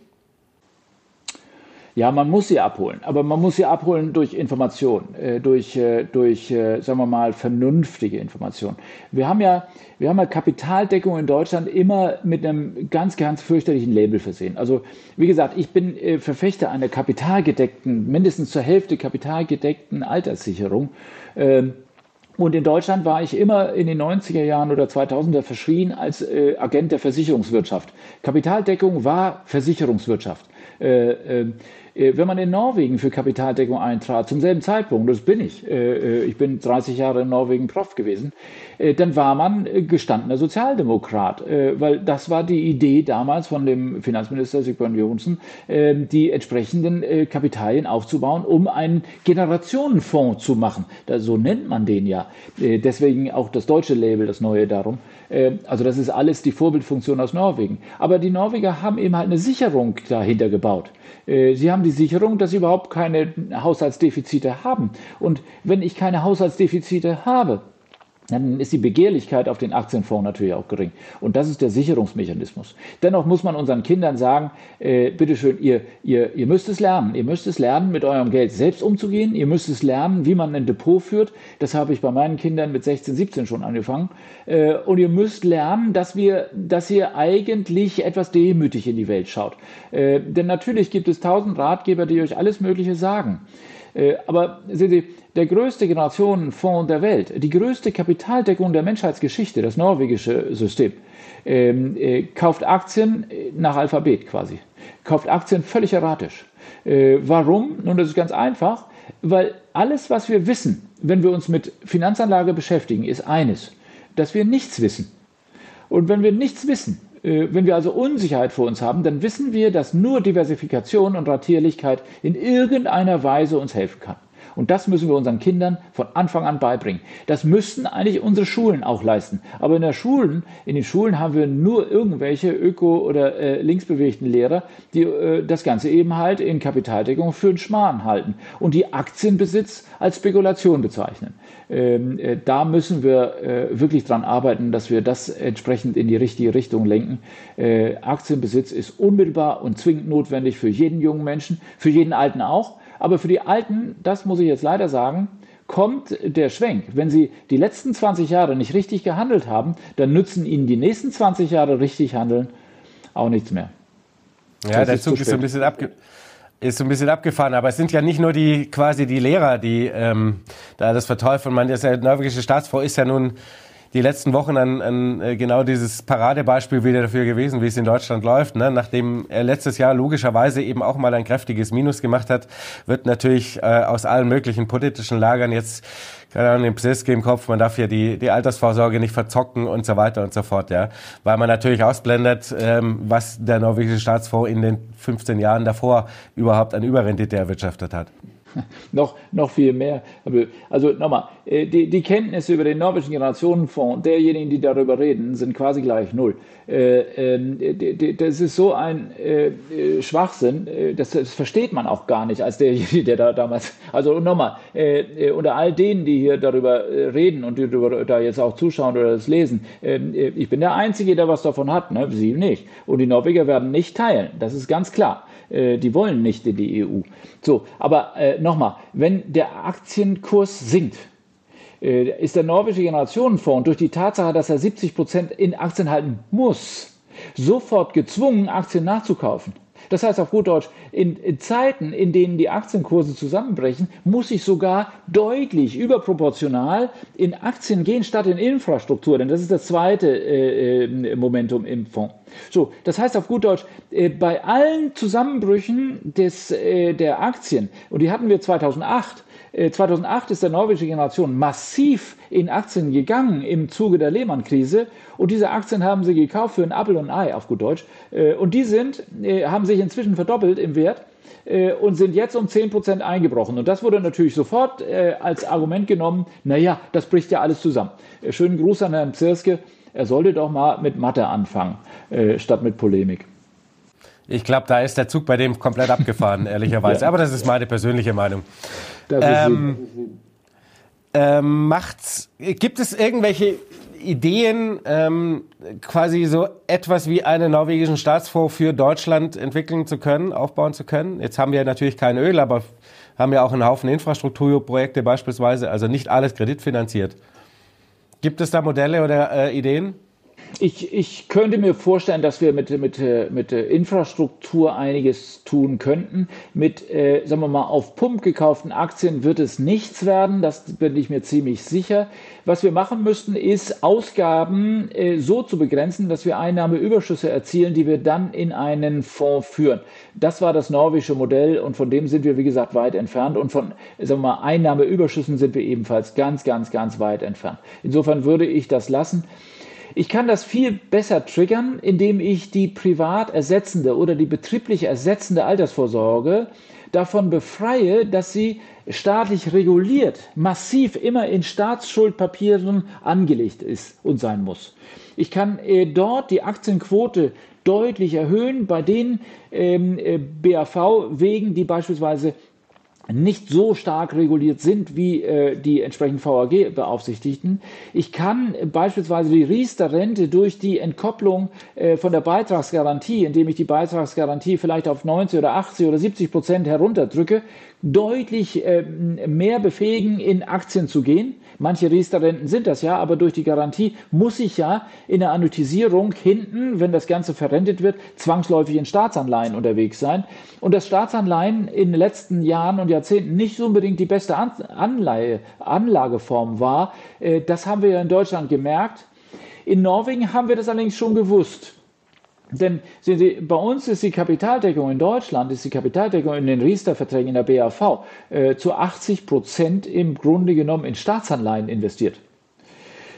Ja, man muss sie abholen, aber man muss sie abholen durch Information, äh, durch, äh, durch äh, sagen wir mal, vernünftige Information. Wir haben ja, wir haben ja Kapitaldeckung in Deutschland immer mit einem ganz, ganz fürchterlichen Label versehen. Also, wie gesagt, ich bin Verfechter einer kapitalgedeckten, mindestens zur Hälfte kapitalgedeckten Alterssicherung. Ähm, und in Deutschland war ich immer in den 90er Jahren oder 2000er verschrien als äh, Agent der Versicherungswirtschaft. Kapitaldeckung war Versicherungswirtschaft. Äh, äh, äh, wenn man in Norwegen für Kapitaldeckung eintrat, zum selben Zeitpunkt, das bin ich, äh, äh, ich bin 30 Jahre in Norwegen Prof gewesen, dann war man gestandener Sozialdemokrat, weil das war die Idee damals von dem Finanzminister Sigbjörn Johnsen, die entsprechenden Kapitalien aufzubauen, um einen Generationenfonds zu machen. So nennt man den ja. Deswegen auch das deutsche Label, das neue darum. Also das ist alles die Vorbildfunktion aus Norwegen. Aber die Norweger haben eben halt eine Sicherung dahinter gebaut. Äh, sie haben die Sicherung, dass sie überhaupt keine Haushaltsdefizite haben. Und wenn ich keine Haushaltsdefizite habe, dann ist die Begehrlichkeit auf den Aktienfonds natürlich auch gering. Und das ist der Sicherungsmechanismus. Dennoch muss man unseren Kindern sagen, äh, bitteschön, ihr, ihr, ihr müsst es lernen. Ihr müsst es lernen, mit eurem Geld selbst umzugehen. Ihr müsst es lernen, wie man ein Depot führt. Das habe ich bei meinen Kindern mit 16, 17 schon angefangen. Äh, und ihr müsst lernen, dass, wir, dass ihr eigentlich etwas demütig in die Welt schaut. Äh, denn natürlich gibt es tausend Ratgeber, die euch alles Mögliche sagen. Äh, aber sehen Sie, der größte Generationenfonds der Welt, die größte Kapitaldeckung der Menschheitsgeschichte, das norwegische System, ähm, äh, kauft Aktien äh, nach Alphabet quasi. Kauft Aktien völlig erratisch. Warum? Nun, das ist ganz einfach, weil alles, was wir wissen, wenn wir uns mit Finanzanlage beschäftigen, ist eines, dass wir nichts wissen. Und wenn wir nichts wissen, wenn wir also Unsicherheit vor uns haben, dann wissen wir, dass nur Diversifikation und Ratierlichkeit in irgendeiner Weise uns helfen kann. Und das müssen wir unseren Kindern von Anfang an beibringen. Das müssten eigentlich unsere Schulen auch leisten. Aber in der Schulen, in den Schulen haben wir nur irgendwelche öko- oder äh, linksbewegten Lehrer, die äh, das Ganze eben halt in Kapitaldeckung für einen Schmarrn halten und die Aktienbesitz als Spekulation bezeichnen. Ähm, äh, da müssen wir äh, wirklich dran arbeiten, dass wir das entsprechend in die richtige Richtung lenken. Äh, Aktienbesitz ist unmittelbar und zwingend notwendig für jeden jungen Menschen, für jeden Alten auch. Aber für die Alten, das muss ich jetzt leider sagen, kommt der Schwenk. Wenn sie die letzten 20 Jahre nicht richtig gehandelt haben, dann nützen ihnen die nächsten 20 Jahre richtig handeln auch nichts mehr. Ja, das der Zug ist so ein bisschen abge ist so ein bisschen abgefahren, aber es sind ja nicht nur die quasi die Lehrer, die ähm, da das verteufeln. Man, der norwegische Staatsfonds ist ja nun die letzten Wochen an, an äh, genau dieses Paradebeispiel wieder dafür gewesen, wie es in Deutschland läuft. Ne? Nachdem er letztes Jahr logischerweise eben auch mal ein kräftiges Minus gemacht hat, wird natürlich äh, aus allen möglichen politischen Lagern jetzt keine Ahnung, den Psiske im Kopf, man darf ja die, die Altersvorsorge nicht verzocken und so weiter und so fort, ja. Weil man natürlich ausblendet, ähm, was der norwegische Staatsfonds in den 15 Jahren davor überhaupt an Überrendite erwirtschaftet hat. *laughs* noch, noch viel mehr. Also nochmal, äh, die, die Kenntnisse über den norwegischen Generationenfonds derjenigen, die darüber reden, sind quasi gleich null. Äh, ähm, das ist so ein äh, Schwachsinn, das, das versteht man auch gar nicht als derjenige, der da damals, also nochmal, unter all denen, die hier darüber reden und die da jetzt auch zuschauen oder das lesen, ähm, ich bin der Einzige, der was davon hat, ne? sie nicht. Und die Norweger werden nicht teilen, das ist ganz klar. Die wollen nicht in die EU. So, aber nochmal, wenn der Aktienkurs sinkt, äh, ist der norwegische Generationenfonds durch die Tatsache, dass er 70 Prozent in Aktien halten muss, sofort gezwungen, Aktien nachzukaufen. Das heißt auf gut Deutsch, in, in, Zeiten, in denen die Aktienkurse zusammenbrechen, muss ich sogar deutlich überproportional in Aktien gehen statt in Infrastruktur, denn das ist das zweite äh, äh Momentum im Fonds. So, das heißt auf gut Deutsch, äh, bei allen Zusammenbrüchen des, äh, der Aktien, und die hatten wir 2008, 2008 äh, ist der norwegische Generation massiv in Aktien gegangen im Zuge der Lehman-Krise und diese Aktien haben sie gekauft für ein Apple und ein Ei auf gut Deutsch und die sind, haben sich inzwischen verdoppelt im Wert und sind jetzt um 10% eingebrochen. Und das wurde natürlich sofort als Argument genommen, naja, das bricht ja alles zusammen. Schönen Gruß an Herrn Zirske er sollte doch mal mit Mathe anfangen, äh, statt mit Polemik. Ich glaube, da ist der Zug bei dem komplett abgefahren, *laughs* ehrlicherweise. ja. Aber das ist meine persönliche Meinung. Ähm, ähm, macht's, gibt es irgendwelche Ideen, ähm, quasi so etwas wie einen norwegischen Staatsfonds für Deutschland entwickeln zu können, aufbauen zu können? Jetzt haben wir natürlich kein Öl, aber haben ja auch einen Haufen Infrastrukturprojekte beispielsweise, also nicht alles kreditfinanziert. Gibt es da Modelle oder äh, Ideen? Ich, ich könnte mir vorstellen, dass wir mit, mit, mit Infrastruktur einiges tun könnten. Mit, äh, sagen wir mal, auf Pump gekauften Aktien wird es nichts werden, das bin ich mir ziemlich sicher. Was wir machen müssten, ist Ausgaben äh, so zu begrenzen, dass wir Einnahmeüberschüsse erzielen, die wir dann in einen Fonds führen. Das war das norwegische Modell und von dem sind wir, wie gesagt, weit entfernt. Und von sagen wir mal, Einnahmeüberschüssen sind wir ebenfalls ganz, ganz, ganz weit entfernt. Insofern würde ich das lassen. Ich kann das viel besser triggern, indem ich die privat ersetzende oder die betrieblich ersetzende Altersvorsorge davon befreie, dass sie staatlich reguliert, massiv immer in Staatsschuldpapieren angelegt ist und sein muss. Ich kann äh, dort die Aktienquote deutlich erhöhen bei den ähm, äh, BAV-Wegen, die beispielsweise nicht so stark reguliert sind wie äh, die entsprechenden VAG-Beaufsichtigten. Ich kann beispielsweise die Riester-Rente durch die Entkopplung äh, von der Beitragsgarantie, indem ich die Beitragsgarantie vielleicht auf 90 oder 80 oder 70 Prozent herunterdrücke, deutlich äh, mehr befähigen, in Aktien zu gehen. Manche Riester-Renten sind das ja, aber durch die Garantie muss ich ja in der Annuitisierung hinten, wenn das Ganze verrentet wird, zwangsläufig in Staatsanleihen unterwegs sein. Und dass Staatsanleihen in den letzten Jahren und Jahrzehnten nicht unbedingt die beste Anleihe, Anlageform war, äh, das haben wir ja in Deutschland gemerkt. In Norwegen haben wir das allerdings schon gewusst. Denn sehen Sie, bei uns ist die Kapitaldeckung in Deutschland, ist die Kapitaldeckung in den Riester-Verträgen in der BAV äh, zu 80 Prozent im Grunde genommen in Staatsanleihen investiert.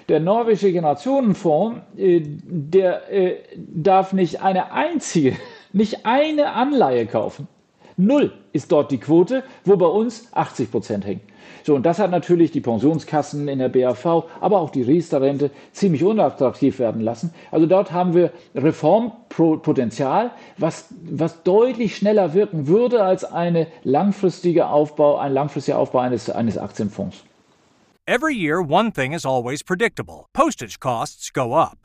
Der norwegische Generationenfonds, äh, der äh, darf nicht eine einzige, *laughs* nicht eine Anleihe kaufen. Null ist dort die Quote, wo bei uns 80 Prozent hängen. So, und das hat natürlich die Pensionskassen in der BAV, aber auch die Riester-Rente ziemlich unattraktiv werden lassen. Also dort haben wir Reformpotenzial, was, was deutlich schneller wirken würde als eine langfristige Aufbau, ein langfristiger Aufbau eines, eines Aktienfonds. Every year, one thing is always predictable postage costs go up.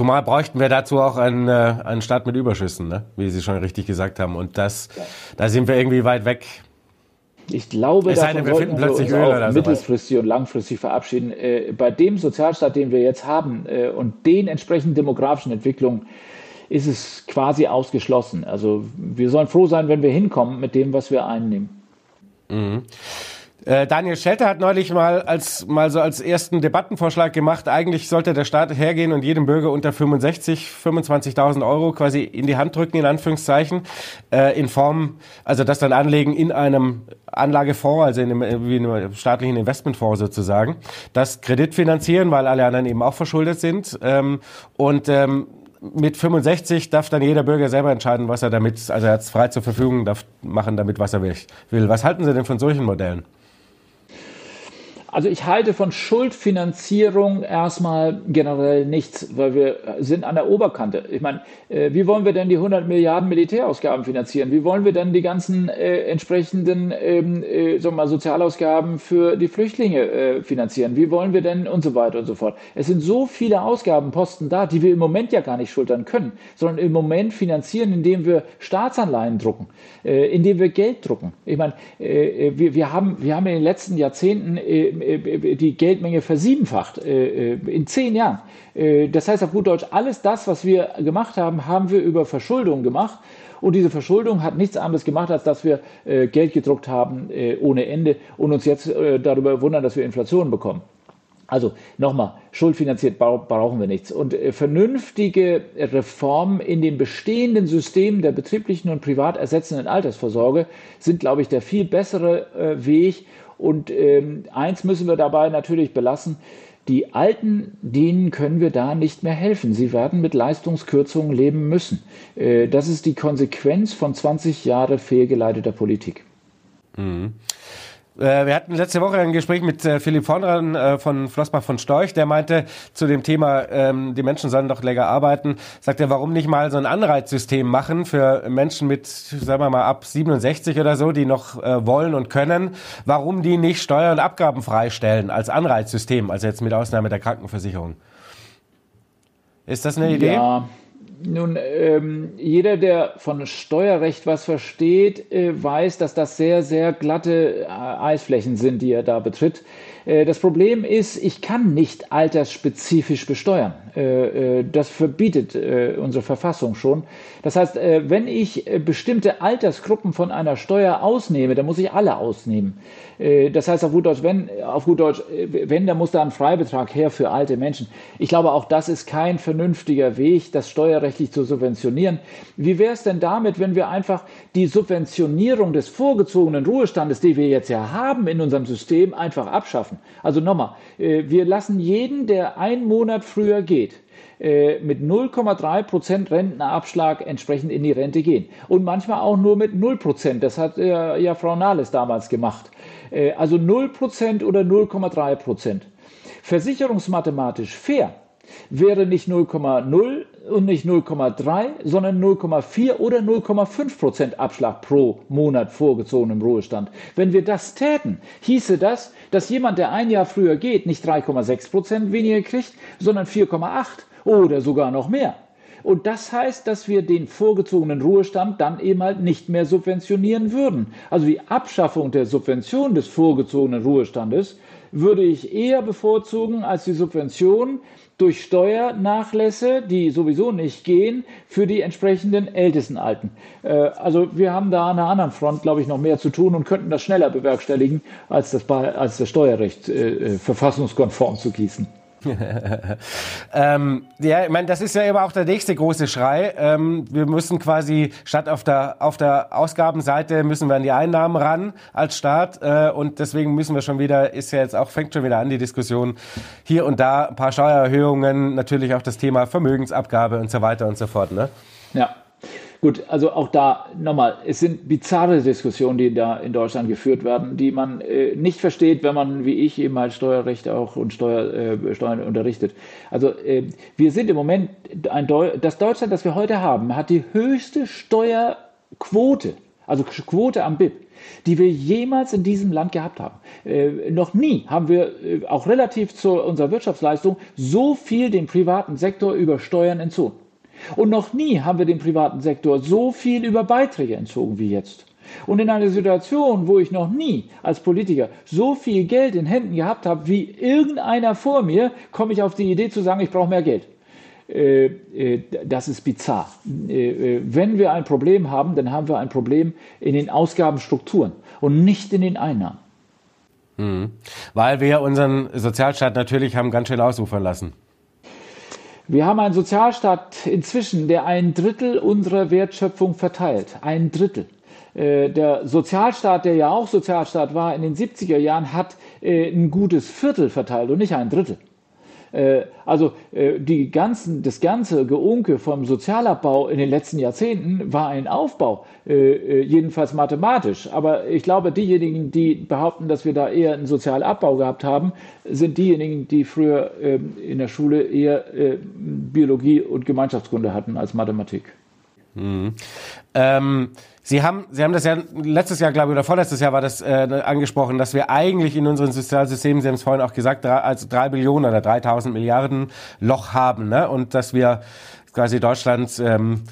Zumal bräuchten wir dazu auch einen, äh, einen Staat mit Überschüssen, ne? wie Sie schon richtig gesagt haben. Und das, da sind wir irgendwie weit weg. Ich glaube, es davon wir sollten wir uns auch mittelfristig und langfristig verabschieden. Äh, bei dem Sozialstaat, den wir jetzt haben äh, und den entsprechenden demografischen Entwicklungen, ist es quasi ausgeschlossen. Also wir sollen froh sein, wenn wir hinkommen mit dem, was wir einnehmen. Mhm. Äh, Daniel Schelter hat neulich mal als mal so als ersten Debattenvorschlag gemacht, eigentlich sollte der Staat hergehen und jedem Bürger unter 65 25.000 Euro quasi in die Hand drücken, in Anführungszeichen, äh, in Form, also das dann anlegen in einem Anlagefonds, also in einem, wie einem staatlichen Investmentfonds sozusagen, das Kredit finanzieren, weil alle anderen eben auch verschuldet sind ähm, und ähm, mit 65 darf dann jeder Bürger selber entscheiden, was er damit, also er hat es frei zur Verfügung, darf machen damit, was er will. Was halten Sie denn von solchen Modellen? Also ich halte von Schuldfinanzierung erstmal generell nichts, weil wir sind an der Oberkante. Ich meine, äh, wie wollen wir denn die 100 Milliarden Militärausgaben finanzieren? Wie wollen wir denn die ganzen äh, entsprechenden ähm, äh, mal, Sozialausgaben für die Flüchtlinge äh, finanzieren? Wie wollen wir denn und so weiter und so fort? Es sind so viele Ausgabenposten da, die wir im Moment ja gar nicht schultern können, sondern im Moment finanzieren, indem wir Staatsanleihen drucken, äh, indem wir Geld drucken. Ich meine, äh, wir, wir, haben, wir haben in den letzten Jahrzehnten äh, die Geldmenge versiebenfacht äh, in zehn Jahren. Äh, das heißt auf gut Deutsch, alles das, was wir gemacht haben, haben wir über Verschuldung gemacht. Und diese Verschuldung hat nichts anderes gemacht, als dass wir Geld gedruckt haben ohne Ende und uns jetzt darüber wundern, dass wir Inflation bekommen. Also nochmal, schuldfinanziert brauchen wir nichts. Und vernünftige Reformen in dem bestehenden System der betrieblichen und privat ersetzenden Altersvorsorge sind, glaube ich, der viel bessere Weg, und ähm, eins müssen wir dabei natürlich belassen. Die Alten, denen können wir da nicht mehr helfen. Sie werden mit Leistungskürzungen leben müssen. Äh, das ist die Konsequenz von 20 Jahren fehlgeleiteter Politik. Mhm. Äh, wir hatten letzte Woche ein Gespräch mit äh, Philipp Vonran äh, von Flossbach von Storch, der meinte zu dem Thema, ähm, die Menschen sollen doch länger arbeiten, sagt er, warum nicht mal so ein Anreizsystem machen für Menschen mit, sagen wir mal, ab 67 oder so, die noch wollen und können, warum die nicht Steuern und Abgaben freistellen als Anreizsystem, also jetzt mit Ausnahme der Krankenversicherung. Ist das eine Idee? Ja. Nun, ähm, jeder, der von Steuerrecht was versteht, äh, weiß, dass das sehr, sehr glatte äh, Eisflächen sind, die er da betritt. Äh, das Problem ist, ich kann nicht altersspezifisch besteuern. Äh, äh, das verbietet unsere Verfassung schon. Das heißt, wenn ich bestimmte Altersgruppen von einer Steuer ausnehme, dann muss ich alle ausnehmen. Das heißt auf gut Deutsch, wenn, auf gut Deutsch, wenn, dann muss da ein Freibetrag her für alte Menschen. Ich glaube, auch das ist kein vernünftiger Weg, das steuerrechtlich zu subventionieren. Wie wäre es denn damit, wenn wir einfach die Subventionierung des vorgezogenen Ruhestandes, die wir jetzt ja haben in unserem System, einfach abschaffen? Also nochmal, äh, wir lassen jeden, der einen Monat früher geht, äh, mit 0,3 Prozent Rentenabschlag entsprechend in die Rente gehen. Und manchmal auch nur mit 0 Prozent. Das hat ja Frau Nahles damals gemacht. Äh, also 0 Prozent oder 0,3 Prozent. Versicherungsmathematisch fair wäre nicht 0,0 und nicht 0,3, sondern 0,4 oder 0,5 Prozent Abschlag pro Monat vorgezogenem Ruhestand. Wenn wir das täten, hieße das, dass jemand, der ein Jahr früher geht, nicht 3,6 Prozent weniger kriegt, sondern 4,8 oder sogar noch mehr. Und das heißt, dass wir den vorgezogenen Ruhestand dann eben halt nicht mehr subventionieren würden. Also die Abschaffung der Subvention des vorgezogenen Ruhestandes würde ich eher bevorzugen als die Subvention durch Steuernachlässe, die sowieso nicht gehen, für die entsprechenden ältesten Alten. Äh, also wir haben da an einer anderen Front, glaube ich, noch mehr zu tun und könnten das schneller bewerkstelligen, als das, als das Steuerrecht äh, äh verfassungskonform zu gießen. *laughs* ähm, ja, ich meine, das ist ja eben auch der nächste große Schrei. Ähm, wir müssen quasi statt auf der auf der Ausgabenseite müssen wir an die Einnahmen ran als Staat äh, und deswegen müssen wir schon wieder ist ja jetzt auch fängt schon wieder an die Diskussion hier und da ein paar Steuererhöhungen, natürlich auch das Thema Vermögensabgabe und so weiter und so fort. Ne? Ja. Gut, also auch da nochmal, es sind bizarre Diskussionen, die da in Deutschland geführt werden, die man äh, nicht versteht, wenn man, wie ich, eben halt Steuerrecht auch und Steuer, äh, Steuern unterrichtet. Also äh, wir sind im Moment, ein Deu das Deutschland, das wir heute haben, hat die höchste Steuerquote, also Quote am BIP, die wir jemals in diesem Land gehabt haben. Äh, noch nie haben wir äh, auch relativ zu unserer Wirtschaftsleistung so viel dem privaten Sektor über Steuern entzogen. Und noch nie haben wir dem privaten Sektor so viel über Beiträge entzogen wie jetzt. Und in einer Situation, wo ich noch nie als Politiker so viel Geld in Händen gehabt habe wie irgendeiner vor mir, komme ich auf die Idee zu sagen, ich brauche mehr Geld. Äh, äh, das ist bizarr. Äh, wenn wir ein Problem haben, dann haben wir ein Problem in den Ausgabenstrukturen und nicht in den Einnahmen. Mhm. Weil wir unseren Sozialstaat natürlich haben ganz schön ausufern lassen. Wir haben einen Sozialstaat inzwischen, der ein Drittel unserer Wertschöpfung verteilt. Ein Drittel. Äh, der Sozialstaat, der ja auch Sozialstaat war in den 70er Jahren, hat äh, ein gutes Viertel verteilt und nicht ein Drittel. Äh, also äh, die ganzen, das ganze Geunke vom Sozialabbau in den letzten Jahrzehnten war ein Aufbau, äh, jedenfalls mathematisch. Aber ich glaube, diejenigen, die behaupten, dass wir da eher einen Sozialabbau gehabt haben, sind diejenigen, die früher ähm, in der Schule eher Biologie und Gemeinschaftskunde hatten als Mathematik. Mhm. Ähm Sie haben, Sie haben das ja letztes Jahr, glaube ich, oder vorletztes Jahr war das äh, angesprochen, dass wir eigentlich in unseren Sozialsystemen, Sie haben es vorhin auch gesagt, drei, also drei Billionen oder 3000 Milliarden Loch haben, ne? Und dass wir quasi Deutschland, ähm,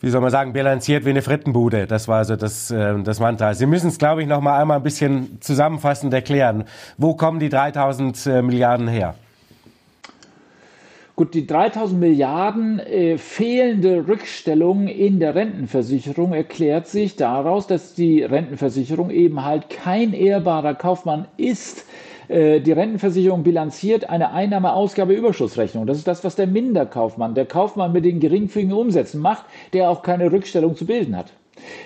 wie soll man sagen, bilanziert wie eine Frittenbude. Das war also das, äh, das Mantra. Sie müssen es, glaube ich, noch mal einmal ein bisschen zusammenfassend erklären. Wo kommen die 3000 äh, Milliarden her? Gut, die 3000 Milliarden äh, fehlende Rückstellung in der Rentenversicherung erklärt sich daraus, dass die Rentenversicherung eben halt kein ehrbarer Kaufmann ist. Äh, die Rentenversicherung bilanziert eine Einnahme-Ausgabe-Überschussrechnung. Das ist das, was der Minderkaufmann, der Kaufmann mit den geringfügigen Umsätzen macht, der auch keine Rückstellung zu bilden hat.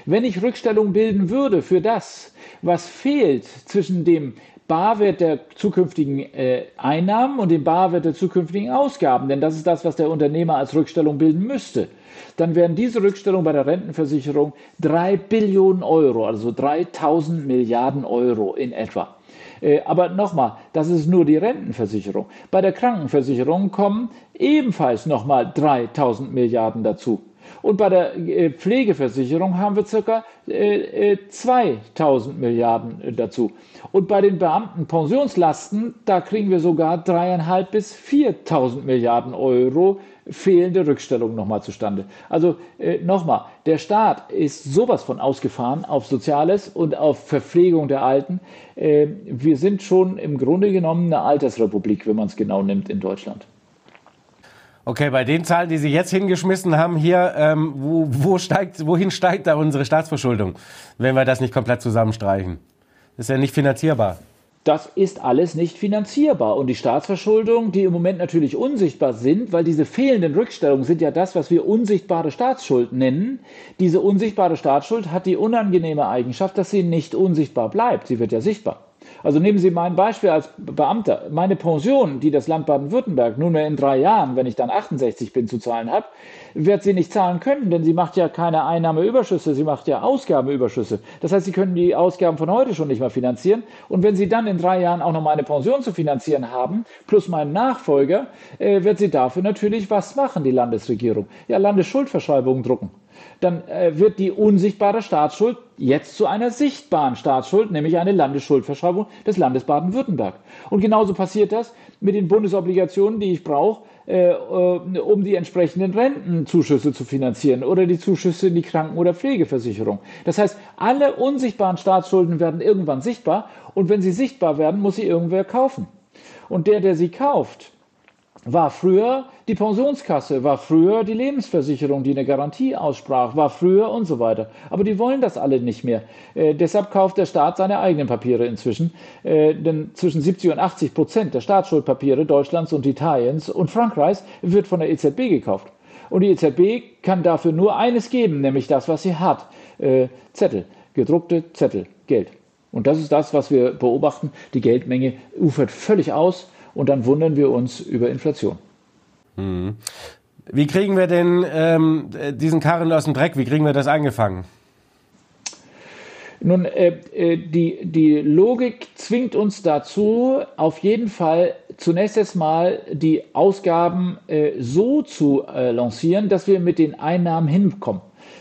Wenn ich Rückstellung bilden würde für das, was fehlt zwischen dem Barwert der zukünftigen äh, Einnahmen und den Barwert der zukünftigen Ausgaben, denn das ist das, was der Unternehmer als Rückstellung bilden müsste, dann wären diese Rückstellungen bei der Rentenversicherung drei Billionen Euro, also 3000 Milliarden Euro in etwa. Äh, aber nochmal, das ist nur die Rentenversicherung. Bei der Krankenversicherung kommen ebenfalls nochmal 3000 Milliarden dazu. Und bei der äh, Pflegeversicherung haben wir circa 2000 äh, Milliarden dazu. Und bei den Beamtenpensionslasten, da kriegen wir sogar dreieinhalb bis 4.000 Milliarden Euro fehlende Rückstellung nochmal zustande. Also äh, nochmal, der Staat ist sowas von ausgefahren auf Soziales und auf Verpflegung der Alten. Äh, wir sind schon im Grunde genommen eine Altersrepublik, wenn man es genau nimmt in Deutschland. Okay, bei den Zahlen, die Sie jetzt hingeschmissen haben hier, ähm, wo, wo steigt, wohin steigt da unsere Staatsverschuldung, wenn wir das nicht komplett zusammenstreichen? Das ist ja nicht finanzierbar. Das ist alles nicht finanzierbar. Und die Staatsverschuldung, die im Moment natürlich unsichtbar sind, weil diese fehlenden Rückstellungen sind ja das, was wir unsichtbare Staatsschuld nennen. Diese unsichtbare Staatsschuld hat die unangenehme Eigenschaft, dass sie nicht unsichtbar bleibt. Sie wird ja sichtbar. Also nehmen Sie mein Beispiel als Beamter. Meine Pension, die das Land Baden-Württemberg nunmehr in drei Jahren, wenn ich dann 68 bin, zu zahlen habe, wird sie nicht zahlen können, denn sie macht ja keine Einnahmeüberschüsse, sie macht ja Ausgabenüberschüsse. Das heißt, sie können die Ausgaben von heute schon nicht mehr finanzieren. Und wenn sie dann in drei Jahren auch noch meine Pension zu finanzieren haben, plus meinen Nachfolger, äh, wird sie dafür natürlich was machen, die Landesregierung. Ja, Landesschuldverschreibungen drucken dann äh, wird die unsichtbare Staatsschuld jetzt zu einer sichtbaren Staatsschuld, nämlich eine Landesschuldverschreibung des Landes Baden-Württemberg. Und genauso passiert das mit den Bundesobligationen, die ich brauche, äh, um die entsprechenden Rentenzuschüsse zu finanzieren oder die Zuschüsse in die Kranken- oder Pflegeversicherung. Das heißt, alle unsichtbaren Staatsschulden werden irgendwann sichtbar und wenn sie sichtbar werden, muss sie irgendwer kaufen. Und der, der sie kauft, war früher die Pensionskasse, war früher die Lebensversicherung, die eine Garantie aussprach, war früher und so weiter. Aber die wollen das alle nicht mehr. Äh, deshalb kauft der Staat seine eigenen Papiere inzwischen. Äh, denn zwischen 70 und 80 Prozent der Staatsschuldpapiere Deutschlands und Italiens und Frankreichs wird von der EZB gekauft. Und die EZB kann dafür nur eines geben, nämlich das, was sie hat. Äh, Zettel, gedruckte Zettel, Geld. Und das ist das, was wir beobachten. Die Geldmenge ufert völlig aus und dann wundern wir uns über Inflation. Hm. Wie kriegen wir denn ähm, diesen Karren aus dem Dreck? Wie kriegen wir das eingefangen? Nun, äh, äh, die, die Logik zwingt uns dazu, auf jeden Fall zunächst erstmal die Ausgaben äh, so zu äh, lancieren, dass wir mit den Einnahmen hinkommen.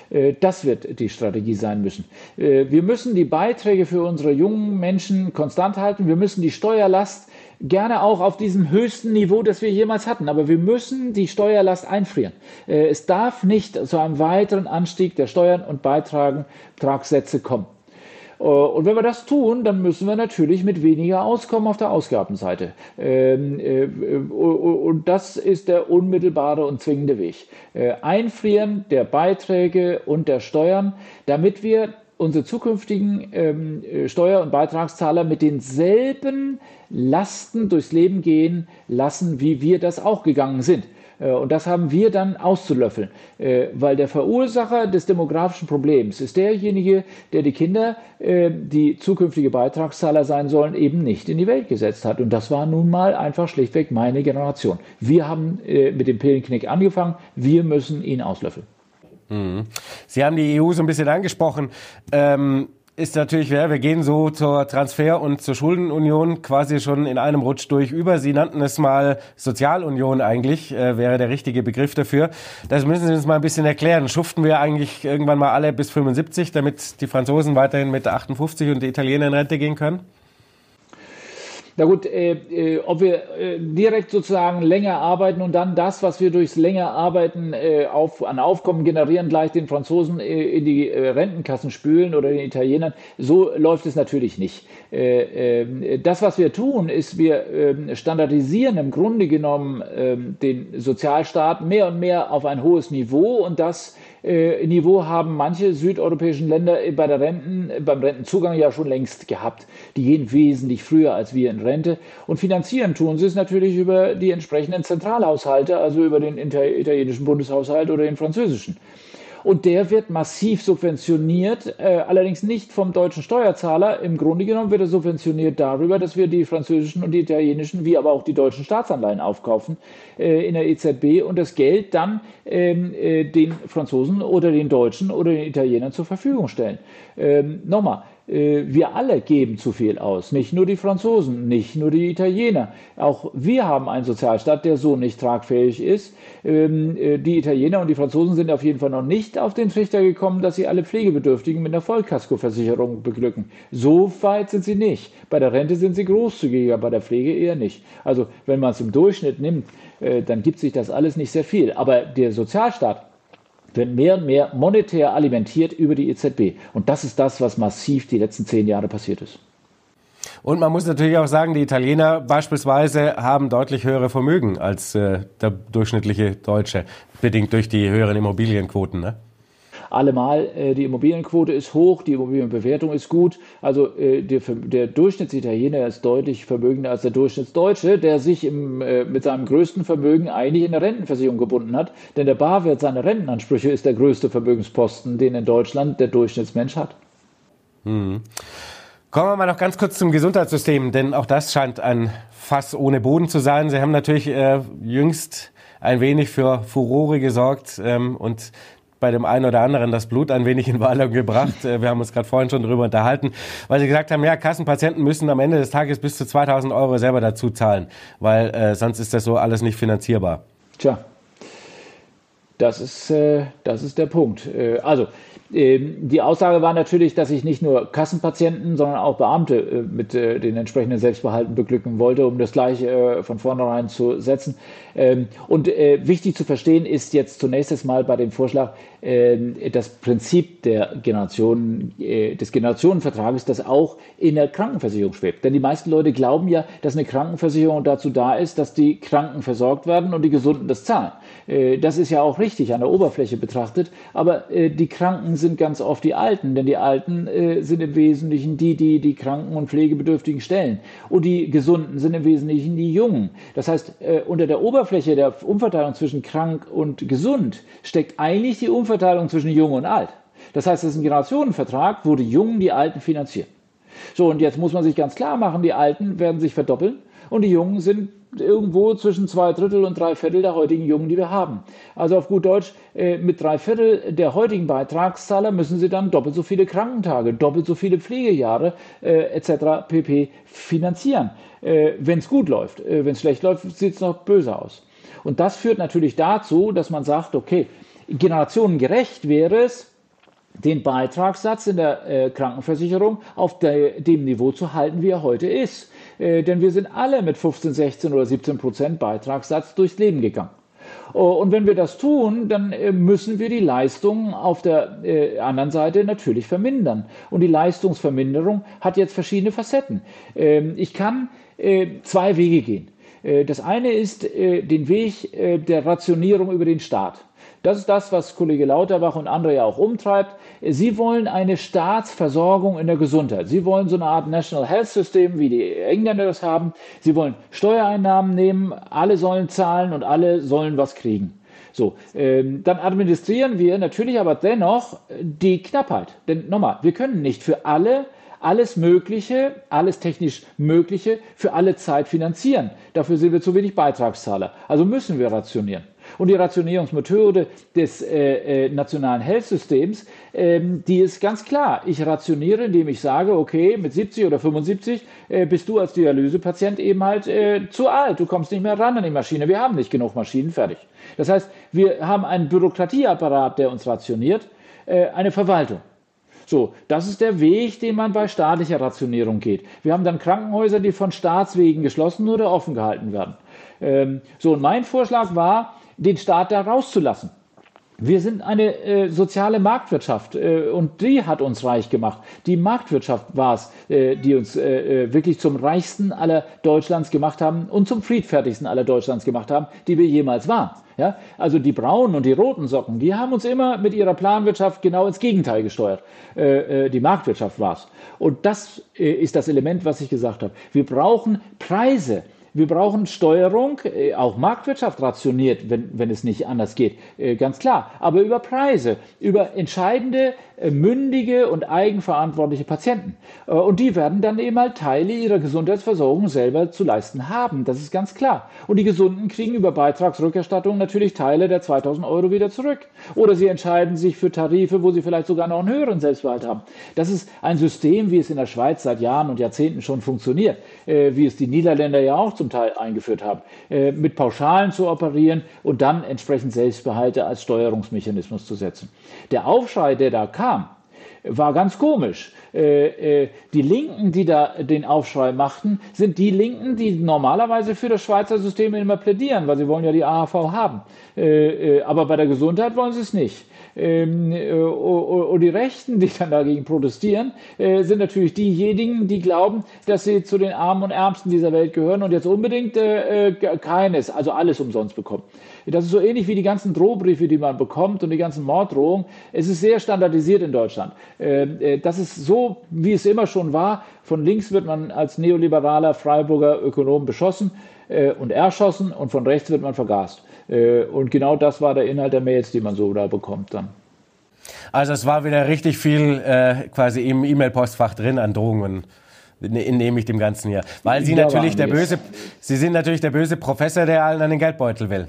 Äh, das wird die Strategie sein müssen. Äh, wir müssen die Beiträge für unsere jungen Menschen konstant halten. Wir müssen die Steuerlast gerne auch auf diesem höchsten Niveau, das wir jemals hatten. Aber wir müssen die Steuerlast einfrieren. Äh, es darf nicht zu einem weiteren Anstieg der Steuern und Beitragssätze kommen. Äh, und wenn wir das tun, dann müssen wir natürlich mit weniger auskommen auf der Ausgabenseite. Ähm, äh, und das ist der unmittelbare und zwingende Weg. Einfrieren der Beiträge und der Steuern, damit wir unsere zukünftigen ähm, äh, Steuer- und Beitragszahler mit denselben Lasten durchs Leben gehen lassen, wie wir das auch gegangen sind. Äh, und das haben wir dann auszulöffeln, äh, weil der Verursacher des demografischen Problems ist derjenige, der die Kinder, äh, die zukünftige Beitragszahler sein sollen, eben nicht in die Welt gesetzt hat. Und das war nun mal einfach schlichtweg meine Generation. Wir haben mit dem Pillenknick angefangen, wir müssen ihn auslöffeln. Sie haben die EU so ein bisschen angesprochen. Ähm, ist natürlich, ja, wir gehen so zur Transfer- und zur Schuldenunion quasi schon in einem Rutsch durch über. Sie nannten es mal Sozialunion eigentlich, äh, wäre der richtige Begriff dafür. Das müssen Sie uns mal ein bisschen erklären. Schuften wir eigentlich irgendwann mal alle bis 75, damit die Franzosen weiterhin mit 58 und die Italiener in Rente gehen können? Na gut, äh, äh, ob wir äh, direkt sozusagen länger arbeiten und dann das, was wir durchs länger Arbeiten äh, auf, an Aufkommen generieren, gleich den Franzosen in die Rentenkassen spülen oder den Italienern, so läuft es natürlich nicht. Ähm, das, was wir tun, ist, wir ähm, standardisieren im Grunde genommen ähm, den Sozialstaat mehr und mehr auf ein hohes Niveau und das Niveau haben manche südeuropäischen Länder bei der Renten, beim Rentenzugang ja schon längst gehabt. Die gehen wesentlich früher als wir in Rente. Und finanzieren tun sie es natürlich über die entsprechenden Zentralhaushalte, also über den italienischen Bundeshaushalt oder den französischen. Und der wird massiv subventioniert, äh, allerdings nicht vom deutschen Steuerzahler. Im Grunde genommen wird er subventioniert darüber, dass wir die französischen und die italienischen, wie aber auch die deutschen Staatsanleihen aufkaufen äh, in der EZB und das Geld dann ähm, äh, den Franzosen oder den Deutschen oder den Italienern zur Verfügung stellen. Ähm, nochmal, wir alle geben zu viel aus, nicht nur die Franzosen, nicht nur die Italiener. Auch wir haben einen Sozialstaat, der so nicht tragfähig ist. Ähm, äh, die Italiener und die Franzosen sind auf jeden Fall noch nicht auf den Trichter gekommen, dass sie alle Pflegebedürftigen mit einer Vollkaskoversicherung beglücken. So weit sind sie nicht. Bei der Rente sind sie großzügiger, bei der Pflege eher nicht. Also wenn man es im Durchschnitt nimmt, äh, dann gibt sich das alles nicht sehr viel. Aber der Sozialstaat wird mehr und mehr monetär alimentiert über die EZB. Und das ist das, was massiv die letzten zehn Jahre passiert ist. Und man muss natürlich auch sagen, die Italiener beispielsweise haben deutlich höhere Vermögen als äh, der durchschnittliche Deutsche, bedingt durch die höheren Immobilienquoten. Ne? Allemal. Äh, die Immobilienquote ist hoch, die Immobilienbewertung ist gut. Also äh, der, der Durchschnitsitaliener ist deutlich vermögender als der Durchschnittsdeutsche, der sich im, äh, mit seinem größten Vermögen eigentlich in der Rentenversicherung gebunden hat. Denn der Barwert seiner Rentenansprüche ist der größte Vermögensposten, den in Deutschland der Durchschnittsmensch hat. Hm. Kommen wir mal noch ganz kurz zum Gesundheitssystem, denn auch das scheint ein Fass ohne Boden zu sein. Sie haben natürlich äh, jüngst ein wenig für Furore gesorgt ähm, und bei dem einen oder anderen das Blut ein wenig in Wallung gebracht. Äh, wir haben uns gerade vorhin schon darüber unterhalten, weil sie gesagt haben, ja, Kassenpatienten müssen am Ende des Tages bis zu 2000 Euro selber dazu zahlen, weil äh, sonst ist das so alles nicht finanzierbar. Tja, das ist, äh, das ist der Punkt. Äh, also, die Aussage war natürlich, dass ich nicht nur Kassenpatienten, sondern auch Beamte äh, mit äh, den entsprechenden Selbstbehalten beglücken wollte, um das gleiche äh, von vornherein zu setzen. Ähm, und wichtig zu verstehen ist jetzt zunächst einmal bei dem Vorschlag ähm, das Prinzip der Generationen, des Generationenvertrages, das auch in der Krankenversicherung schwebt. Denn die meisten Leute glauben ja, dass eine Krankenversicherung dazu da ist, dass die Kranken versorgt werden und die Gesunden das zahlen. Das ist ja auch richtig an der Oberfläche betrachtet, aber die Kranken sind ganz oft die Alten, denn die Alten äh, sind im Wesentlichen die, die die Kranken und Pflegebedürftigen stellen. Und die Gesunden sind im Wesentlichen die Jungen. Das heißt, äh, unter der Oberfläche der Umverteilung zwischen krank und gesund steckt eigentlich die Umverteilung zwischen Jung und Alt. Das heißt, es ist ein Generationenvertrag, wo die Jungen die Alten finanzieren. So, und jetzt muss man sich ganz klar machen, die Alten werden sich verdoppeln und die Jungen sind irgendwo zwischen zwei Drittel und drei Viertel der heutigen Jungen, die wir haben. Also auf gut Deutsch, äh, mit drei Viertel der heutigen Beitragszahler müssen sie dann doppelt so viele Krankentage, doppelt so viele Pflegejahre äh, etc. pp. finanzieren, äh, wenn es gut läuft. Äh, wenn es schlecht läuft, sieht es noch böse aus. Und das führt natürlich dazu, dass man sagt, okay, generationengerecht wäre es, den Beitragssatz in der äh, Krankenversicherung auf de, dem Niveau zu halten, wie er heute ist. Äh, denn wir sind alle mit 15, 16 oder 17 Prozent Beitragssatz durchs Leben gegangen. Oh, und wenn wir das tun, dann äh, müssen wir die Leistungen auf der äh, anderen Seite natürlich vermindern. Und die Leistungsverminderung hat jetzt verschiedene Facetten. Ähm, ich kann zwei Wege gehen. Das eine ist den Weg der Rationierung über den Staat. Das ist das, was Kollege Lauterbach und andere ja auch umtreibt. Sie wollen eine Staatsversorgung in der Gesundheit. Sie wollen so eine Art National Health System, wie die Engländer das haben. Sie wollen Steuereinnahmen nehmen, alle sollen zahlen und alle sollen was kriegen. So, ähm, dann administrieren wir natürlich aber dennoch die Knappheit. Denn nochmal, wir können nicht für alle alles Mögliche, alles technisch Mögliche für alle Zeit finanzieren. Dafür sind wir zu wenig Beitragszahler. Also müssen wir rationieren. Und die Rationierungsmethode des äh, äh, nationalen Health-Systems, ähm, die ist ganz klar. Ich rationiere, indem ich sage, okay, mit 70 oder 75 äh, bist du als Dialysepatient eben halt äh, zu alt. Du kommst nicht mehr ran an die Maschine. Wir haben nicht genug Maschinen, fertig. Das heißt, wir haben einen Bürokratieapparat, der uns rationiert, äh, eine Verwaltung. So, das ist der Weg, den man bei staatlicher Rationierung geht. Wir haben dann Krankenhäuser, die von Staatswegen geschlossen oder offen gehalten werden. Ähm, so, und mein Vorschlag war, den Staat da rauszulassen. Wir sind eine äh, soziale Marktwirtschaft äh, und die hat uns reich gemacht. Die Marktwirtschaft war es, äh, die uns äh, äh, wirklich zum reichsten aller Deutschlands gemacht haben und zum friedfertigsten aller Deutschlands gemacht haben, die wir jemals waren. Ja? Also die braunen und die roten Socken, die haben uns immer mit ihrer Planwirtschaft genau ins Gegenteil gesteuert. Äh, die Marktwirtschaft war es. Und das ist das Element, was ich gesagt habe. Wir brauchen Preise. Wir brauchen Steuerung, äh, auch Marktwirtschaft rationiert, wenn, wenn es nicht anders geht, äh, ganz klar. Aber über Preise, über entscheidende, äh, mündige und eigenverantwortliche Patienten. Und die werden dann eben halt Teile ihrer Gesundheitsversorgung selber zu leisten haben. Das ist ganz klar. Und die Gesunden kriegen über Beitragsrückerstattung natürlich Teile der 2000 Euro wieder zurück. Oder sie entscheiden sich für Tarife, wo sie vielleicht sogar noch einen höheren Selbstbehalt haben. Das ist ein System, wie es in der Schweiz seit Jahren und Jahrzehnten schon funktioniert, wie es die Niederländer ja auch zum Teil eingeführt haben, äh, mit Pauschalen zu operieren und dann entsprechend Selbstbehalte als Steuerungsmechanismus zu setzen. Der Aufschrei, der da kam, war ganz komisch. Äh, äh, die Linken, die da den Aufschrei machten, sind die Linken, die normalerweise für das Schweizer System immer plädieren, weil sie wollen ja die AHV haben. aber bei der Gesundheit wollen sie es nicht. Ähm, äh, und die Rechten, die dann dagegen protestieren, äh, sind natürlich diejenigen, die glauben, dass sie zu den Armen und Ärmsten dieser Welt gehören und jetzt unbedingt äh, keines, also alles umsonst bekommen. Das ist so ähnlich wie die ganzen Drohbriefe, die man bekommt und die ganzen Morddrohungen. Es ist sehr standardisiert in Deutschland. Ähm, das ist so, wie es immer schon war. Von links wird man als neoliberaler Freiburger Ökonom beschossen und erschossen und von rechts wird man vergast. Äh, und genau das war der Inhalt der Mails, die man so da bekommt dann. Also es war wieder richtig viel äh, quasi im E-Mail-Postfach drin an Drohungen ne, nehme ich dem Ganzen hier. Weil Sie da natürlich der böse, Sie sind natürlich der böse Professor, der allen an den Geldbeutel will.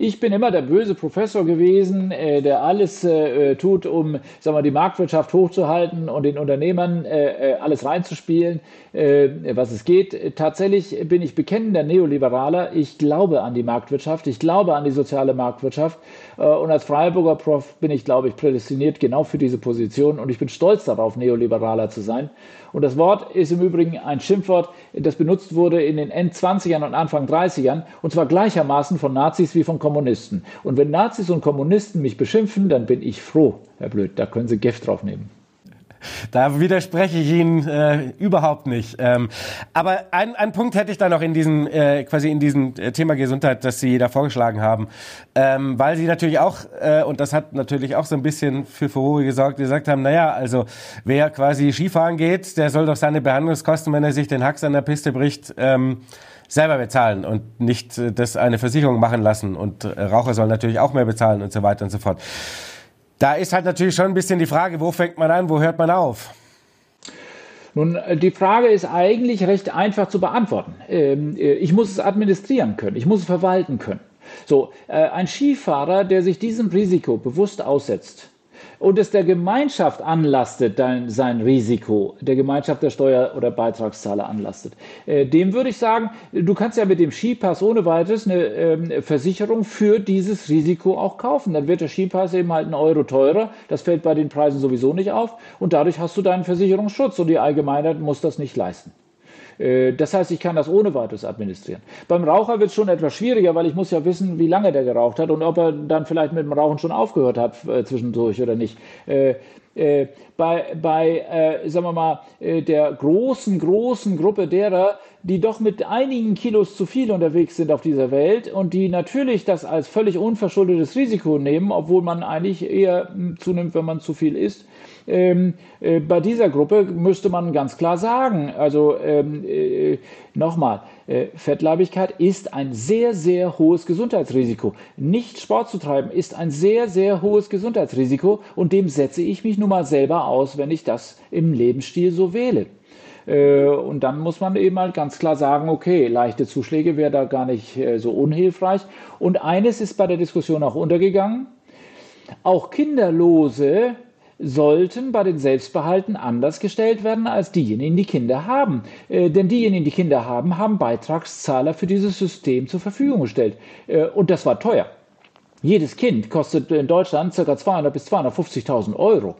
Ich bin immer der böse Professor gewesen, äh, der alles äh, tut, um sagen wir, die Marktwirtschaft hochzuhalten und den Unternehmern äh, alles reinzuspielen, was es geht. Tatsächlich bin ich bekennender Neoliberaler. Ich glaube an die Marktwirtschaft, ich glaube an die soziale Marktwirtschaft. Und als Freiburger Prof bin ich, glaube ich, prädestiniert genau für diese Position. Und ich bin stolz darauf, Neoliberaler zu sein. Und das Wort ist im Übrigen ein Schimpfwort, das benutzt wurde in den End-20ern und Anfang 30ern, und zwar gleichermaßen von Nazis wie von Kommunisten. Und wenn Nazis und Kommunisten mich beschimpfen, dann bin ich froh, Herr Blöd, da können Sie Gift drauf nehmen. *laughs* Da widerspreche ich Ihnen äh, überhaupt nicht. Ähm, aber ein, ein Punkt hätte ich da noch in diesem äh, quasi in diesem äh, Thema Gesundheit, das Sie da vorgeschlagen haben, ähm, weil Sie natürlich auch äh, und das hat natürlich auch so ein bisschen für Furore gesorgt, gesagt haben, naja, also wer quasi Skifahren geht, der soll doch seine Behandlungskosten, wenn er sich den Hacks an der Piste bricht, ähm, selber bezahlen und nicht äh, das eine Versicherung machen lassen. Und äh, Raucher sollen natürlich auch mehr bezahlen und so weiter und so fort. Da ist halt natürlich schon ein bisschen die Frage, wo fängt man an, wo hört man auf? Nun, äh, die Frage ist eigentlich recht einfach zu beantworten. Ähm, äh, ich muss es administrieren können, ich muss es verwalten können. So, äh, ein Skifahrer, der sich diesem Risiko bewusst aussetzt, und es der Gemeinschaft anlastet, dein, sein Risiko, der Gemeinschaft der Steuer- oder Beitragszahler anlastet, äh, dem würde ich sagen, du kannst ja mit dem Skipass ohne weiteres eine ähm, Versicherung für dieses Risiko auch kaufen. Dann wird der Skipass eben halt einen Euro teurer, das fällt bei den Preisen sowieso nicht auf und dadurch hast du deinen Versicherungsschutz und die Allgemeinheit muss das nicht leisten. Äh, das heißt, ich kann das ohne weiteres administrieren. Beim Raucher wird es schon etwas schwieriger, weil ich muss ja wissen, wie lange der geraucht hat und ob er dann vielleicht mit dem Rauchen schon aufgehört hat äh, zwischendurch oder nicht. Äh, äh, bei, bei äh, sagen wir mal, äh, der großen, großen Gruppe derer, die doch mit einigen Kilos zu viel unterwegs sind auf dieser Welt und die natürlich das als völlig unverschuldetes Risiko nehmen, obwohl man eigentlich eher hm, zunimmt, wenn man zu viel isst, ähm, äh, bei dieser Gruppe müsste man ganz klar sagen, also ähm, äh, nochmal, äh, Fettleibigkeit ist ein sehr, sehr hohes Gesundheitsrisiko. Nicht Sport zu treiben ist ein sehr, sehr hohes Gesundheitsrisiko und dem setze ich mich nun mal selber aus, wenn ich das im Lebensstil so wähle. Äh, und dann muss man eben halt ganz klar sagen, okay, leichte Zuschläge wäre da gar nicht äh, so unhilfreich. Und eines ist bei der Diskussion auch untergegangen. Auch Kinderlose sollten bei den Selbstbehalten anders gestellt werden als diejenigen, die Kinder haben. Äh, denn diejenigen, die Kinder haben, haben Beitragszahler für dieses System zur Verfügung gestellt. Äh, und das war teuer. Jedes Kind kostet in Deutschland ca. 200 bis 250.000 Euro,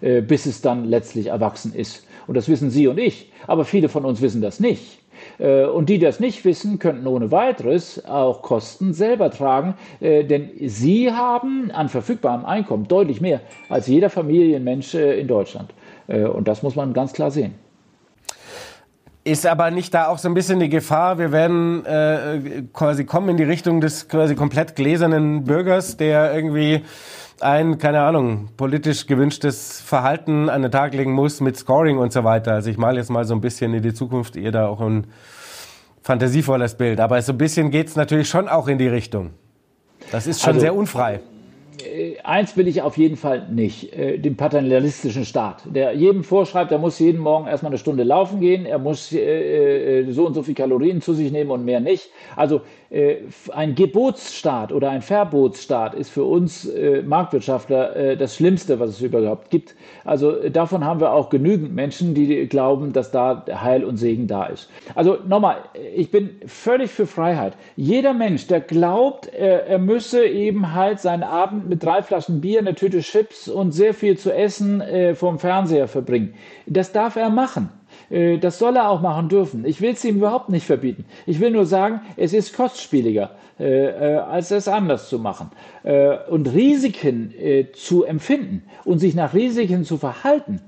äh, bis es dann letztlich erwachsen ist. Und das wissen Sie und ich. Aber viele von uns wissen das nicht. Äh, und die das nicht wissen, könnten ohne weiteres auch Kosten selber tragen, äh, denn sie haben an verfügbarem Einkommen deutlich mehr als jeder Familienmensch äh, in Deutschland. Und das muss man ganz klar sehen. Ist aber nicht da auch so ein bisschen die Gefahr, wir werden äh, quasi kommen in die Richtung des quasi komplett gläsernen Bürgers, der irgendwie ein, keine Ahnung, politisch gewünschtes Verhalten an den Tag legen muss mit Scoring und so weiter. Also ich male jetzt mal so ein bisschen in die Zukunft, ihr da auch ein fantasievolles Bild. Aber so ein bisschen geht es natürlich schon auch in die Richtung. Das ist schon also, sehr unfrei. Äh, eins will ich auf jeden Fall nicht, äh, den paternalistischen Staat, der jedem vorschreibt, er muss jeden Morgen erstmal eine Stunde laufen gehen, er muss äh, so und so viel Kalorien zu sich nehmen und mehr nicht. Also ein Gebotsstaat oder ein Verbotsstaat ist für uns äh, Marktwirtschaftler äh, das Schlimmste, was es überhaupt gibt. Also davon haben wir auch genügend Menschen, die glauben, dass da Heil und Segen da ist. Also nochmal, ich bin völlig für Freiheit. Jeder Mensch, der glaubt, er müsse eben halt seinen Abend mit drei Flaschen Bier, eine Tüte Chips und sehr viel zu essen vom Fernseher verbringen, das darf er machen. Äh, das soll er auch machen dürfen. Ich will es ihm überhaupt nicht verbieten. Ich will nur sagen, es ist kostspieliger, äh, äh, als es anders zu machen. und Risiken zu empfinden und sich nach Risiken zu verhalten,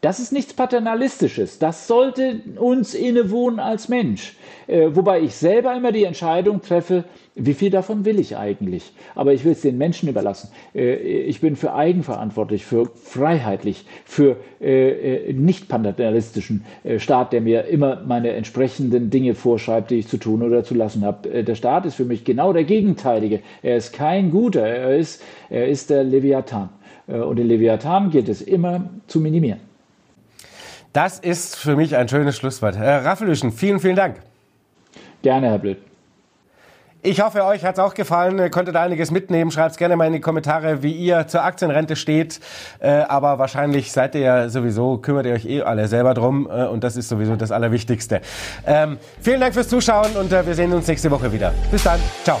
das ist nichts Paternalistisches. Das sollte uns innewohnen als Mensch. Wobei ich selber immer die Entscheidung treffe, wie viel davon will ich eigentlich? Aber ich will es den Menschen überlassen. Äh, ich bin für eigenverantwortlich, für freiheitlich, für äh, nicht paternalistischen Staat, der mir immer meine entsprechenden Dinge vorschreibt, die ich zu tun oder zu lassen habe. Der Staat ist für mich genau der Gegenteilige. Er ist kein guter, er ist, er ist der Leviathan. Und den Leviathan gilt es immer zu minimieren. Das ist für mich ein schönes Schlusswort. Herr Raffelüschen, vielen, vielen Dank. Gerne, Herr Blöd. Ich hoffe, euch hat's auch gefallen. Ihr konntet einiges mitnehmen. Schreibt's gerne mal in die Kommentare, wie ihr zur Aktienrente steht. Äh, aber wahrscheinlich seid ihr ja sowieso, kümmert ihr euch eh alle selber drum. Äh, und das ist sowieso das Allerwichtigste. Ähm, vielen Dank fürs Zuschauen und äh, wir sehen uns nächste Woche wieder. Bis dann. Ciao.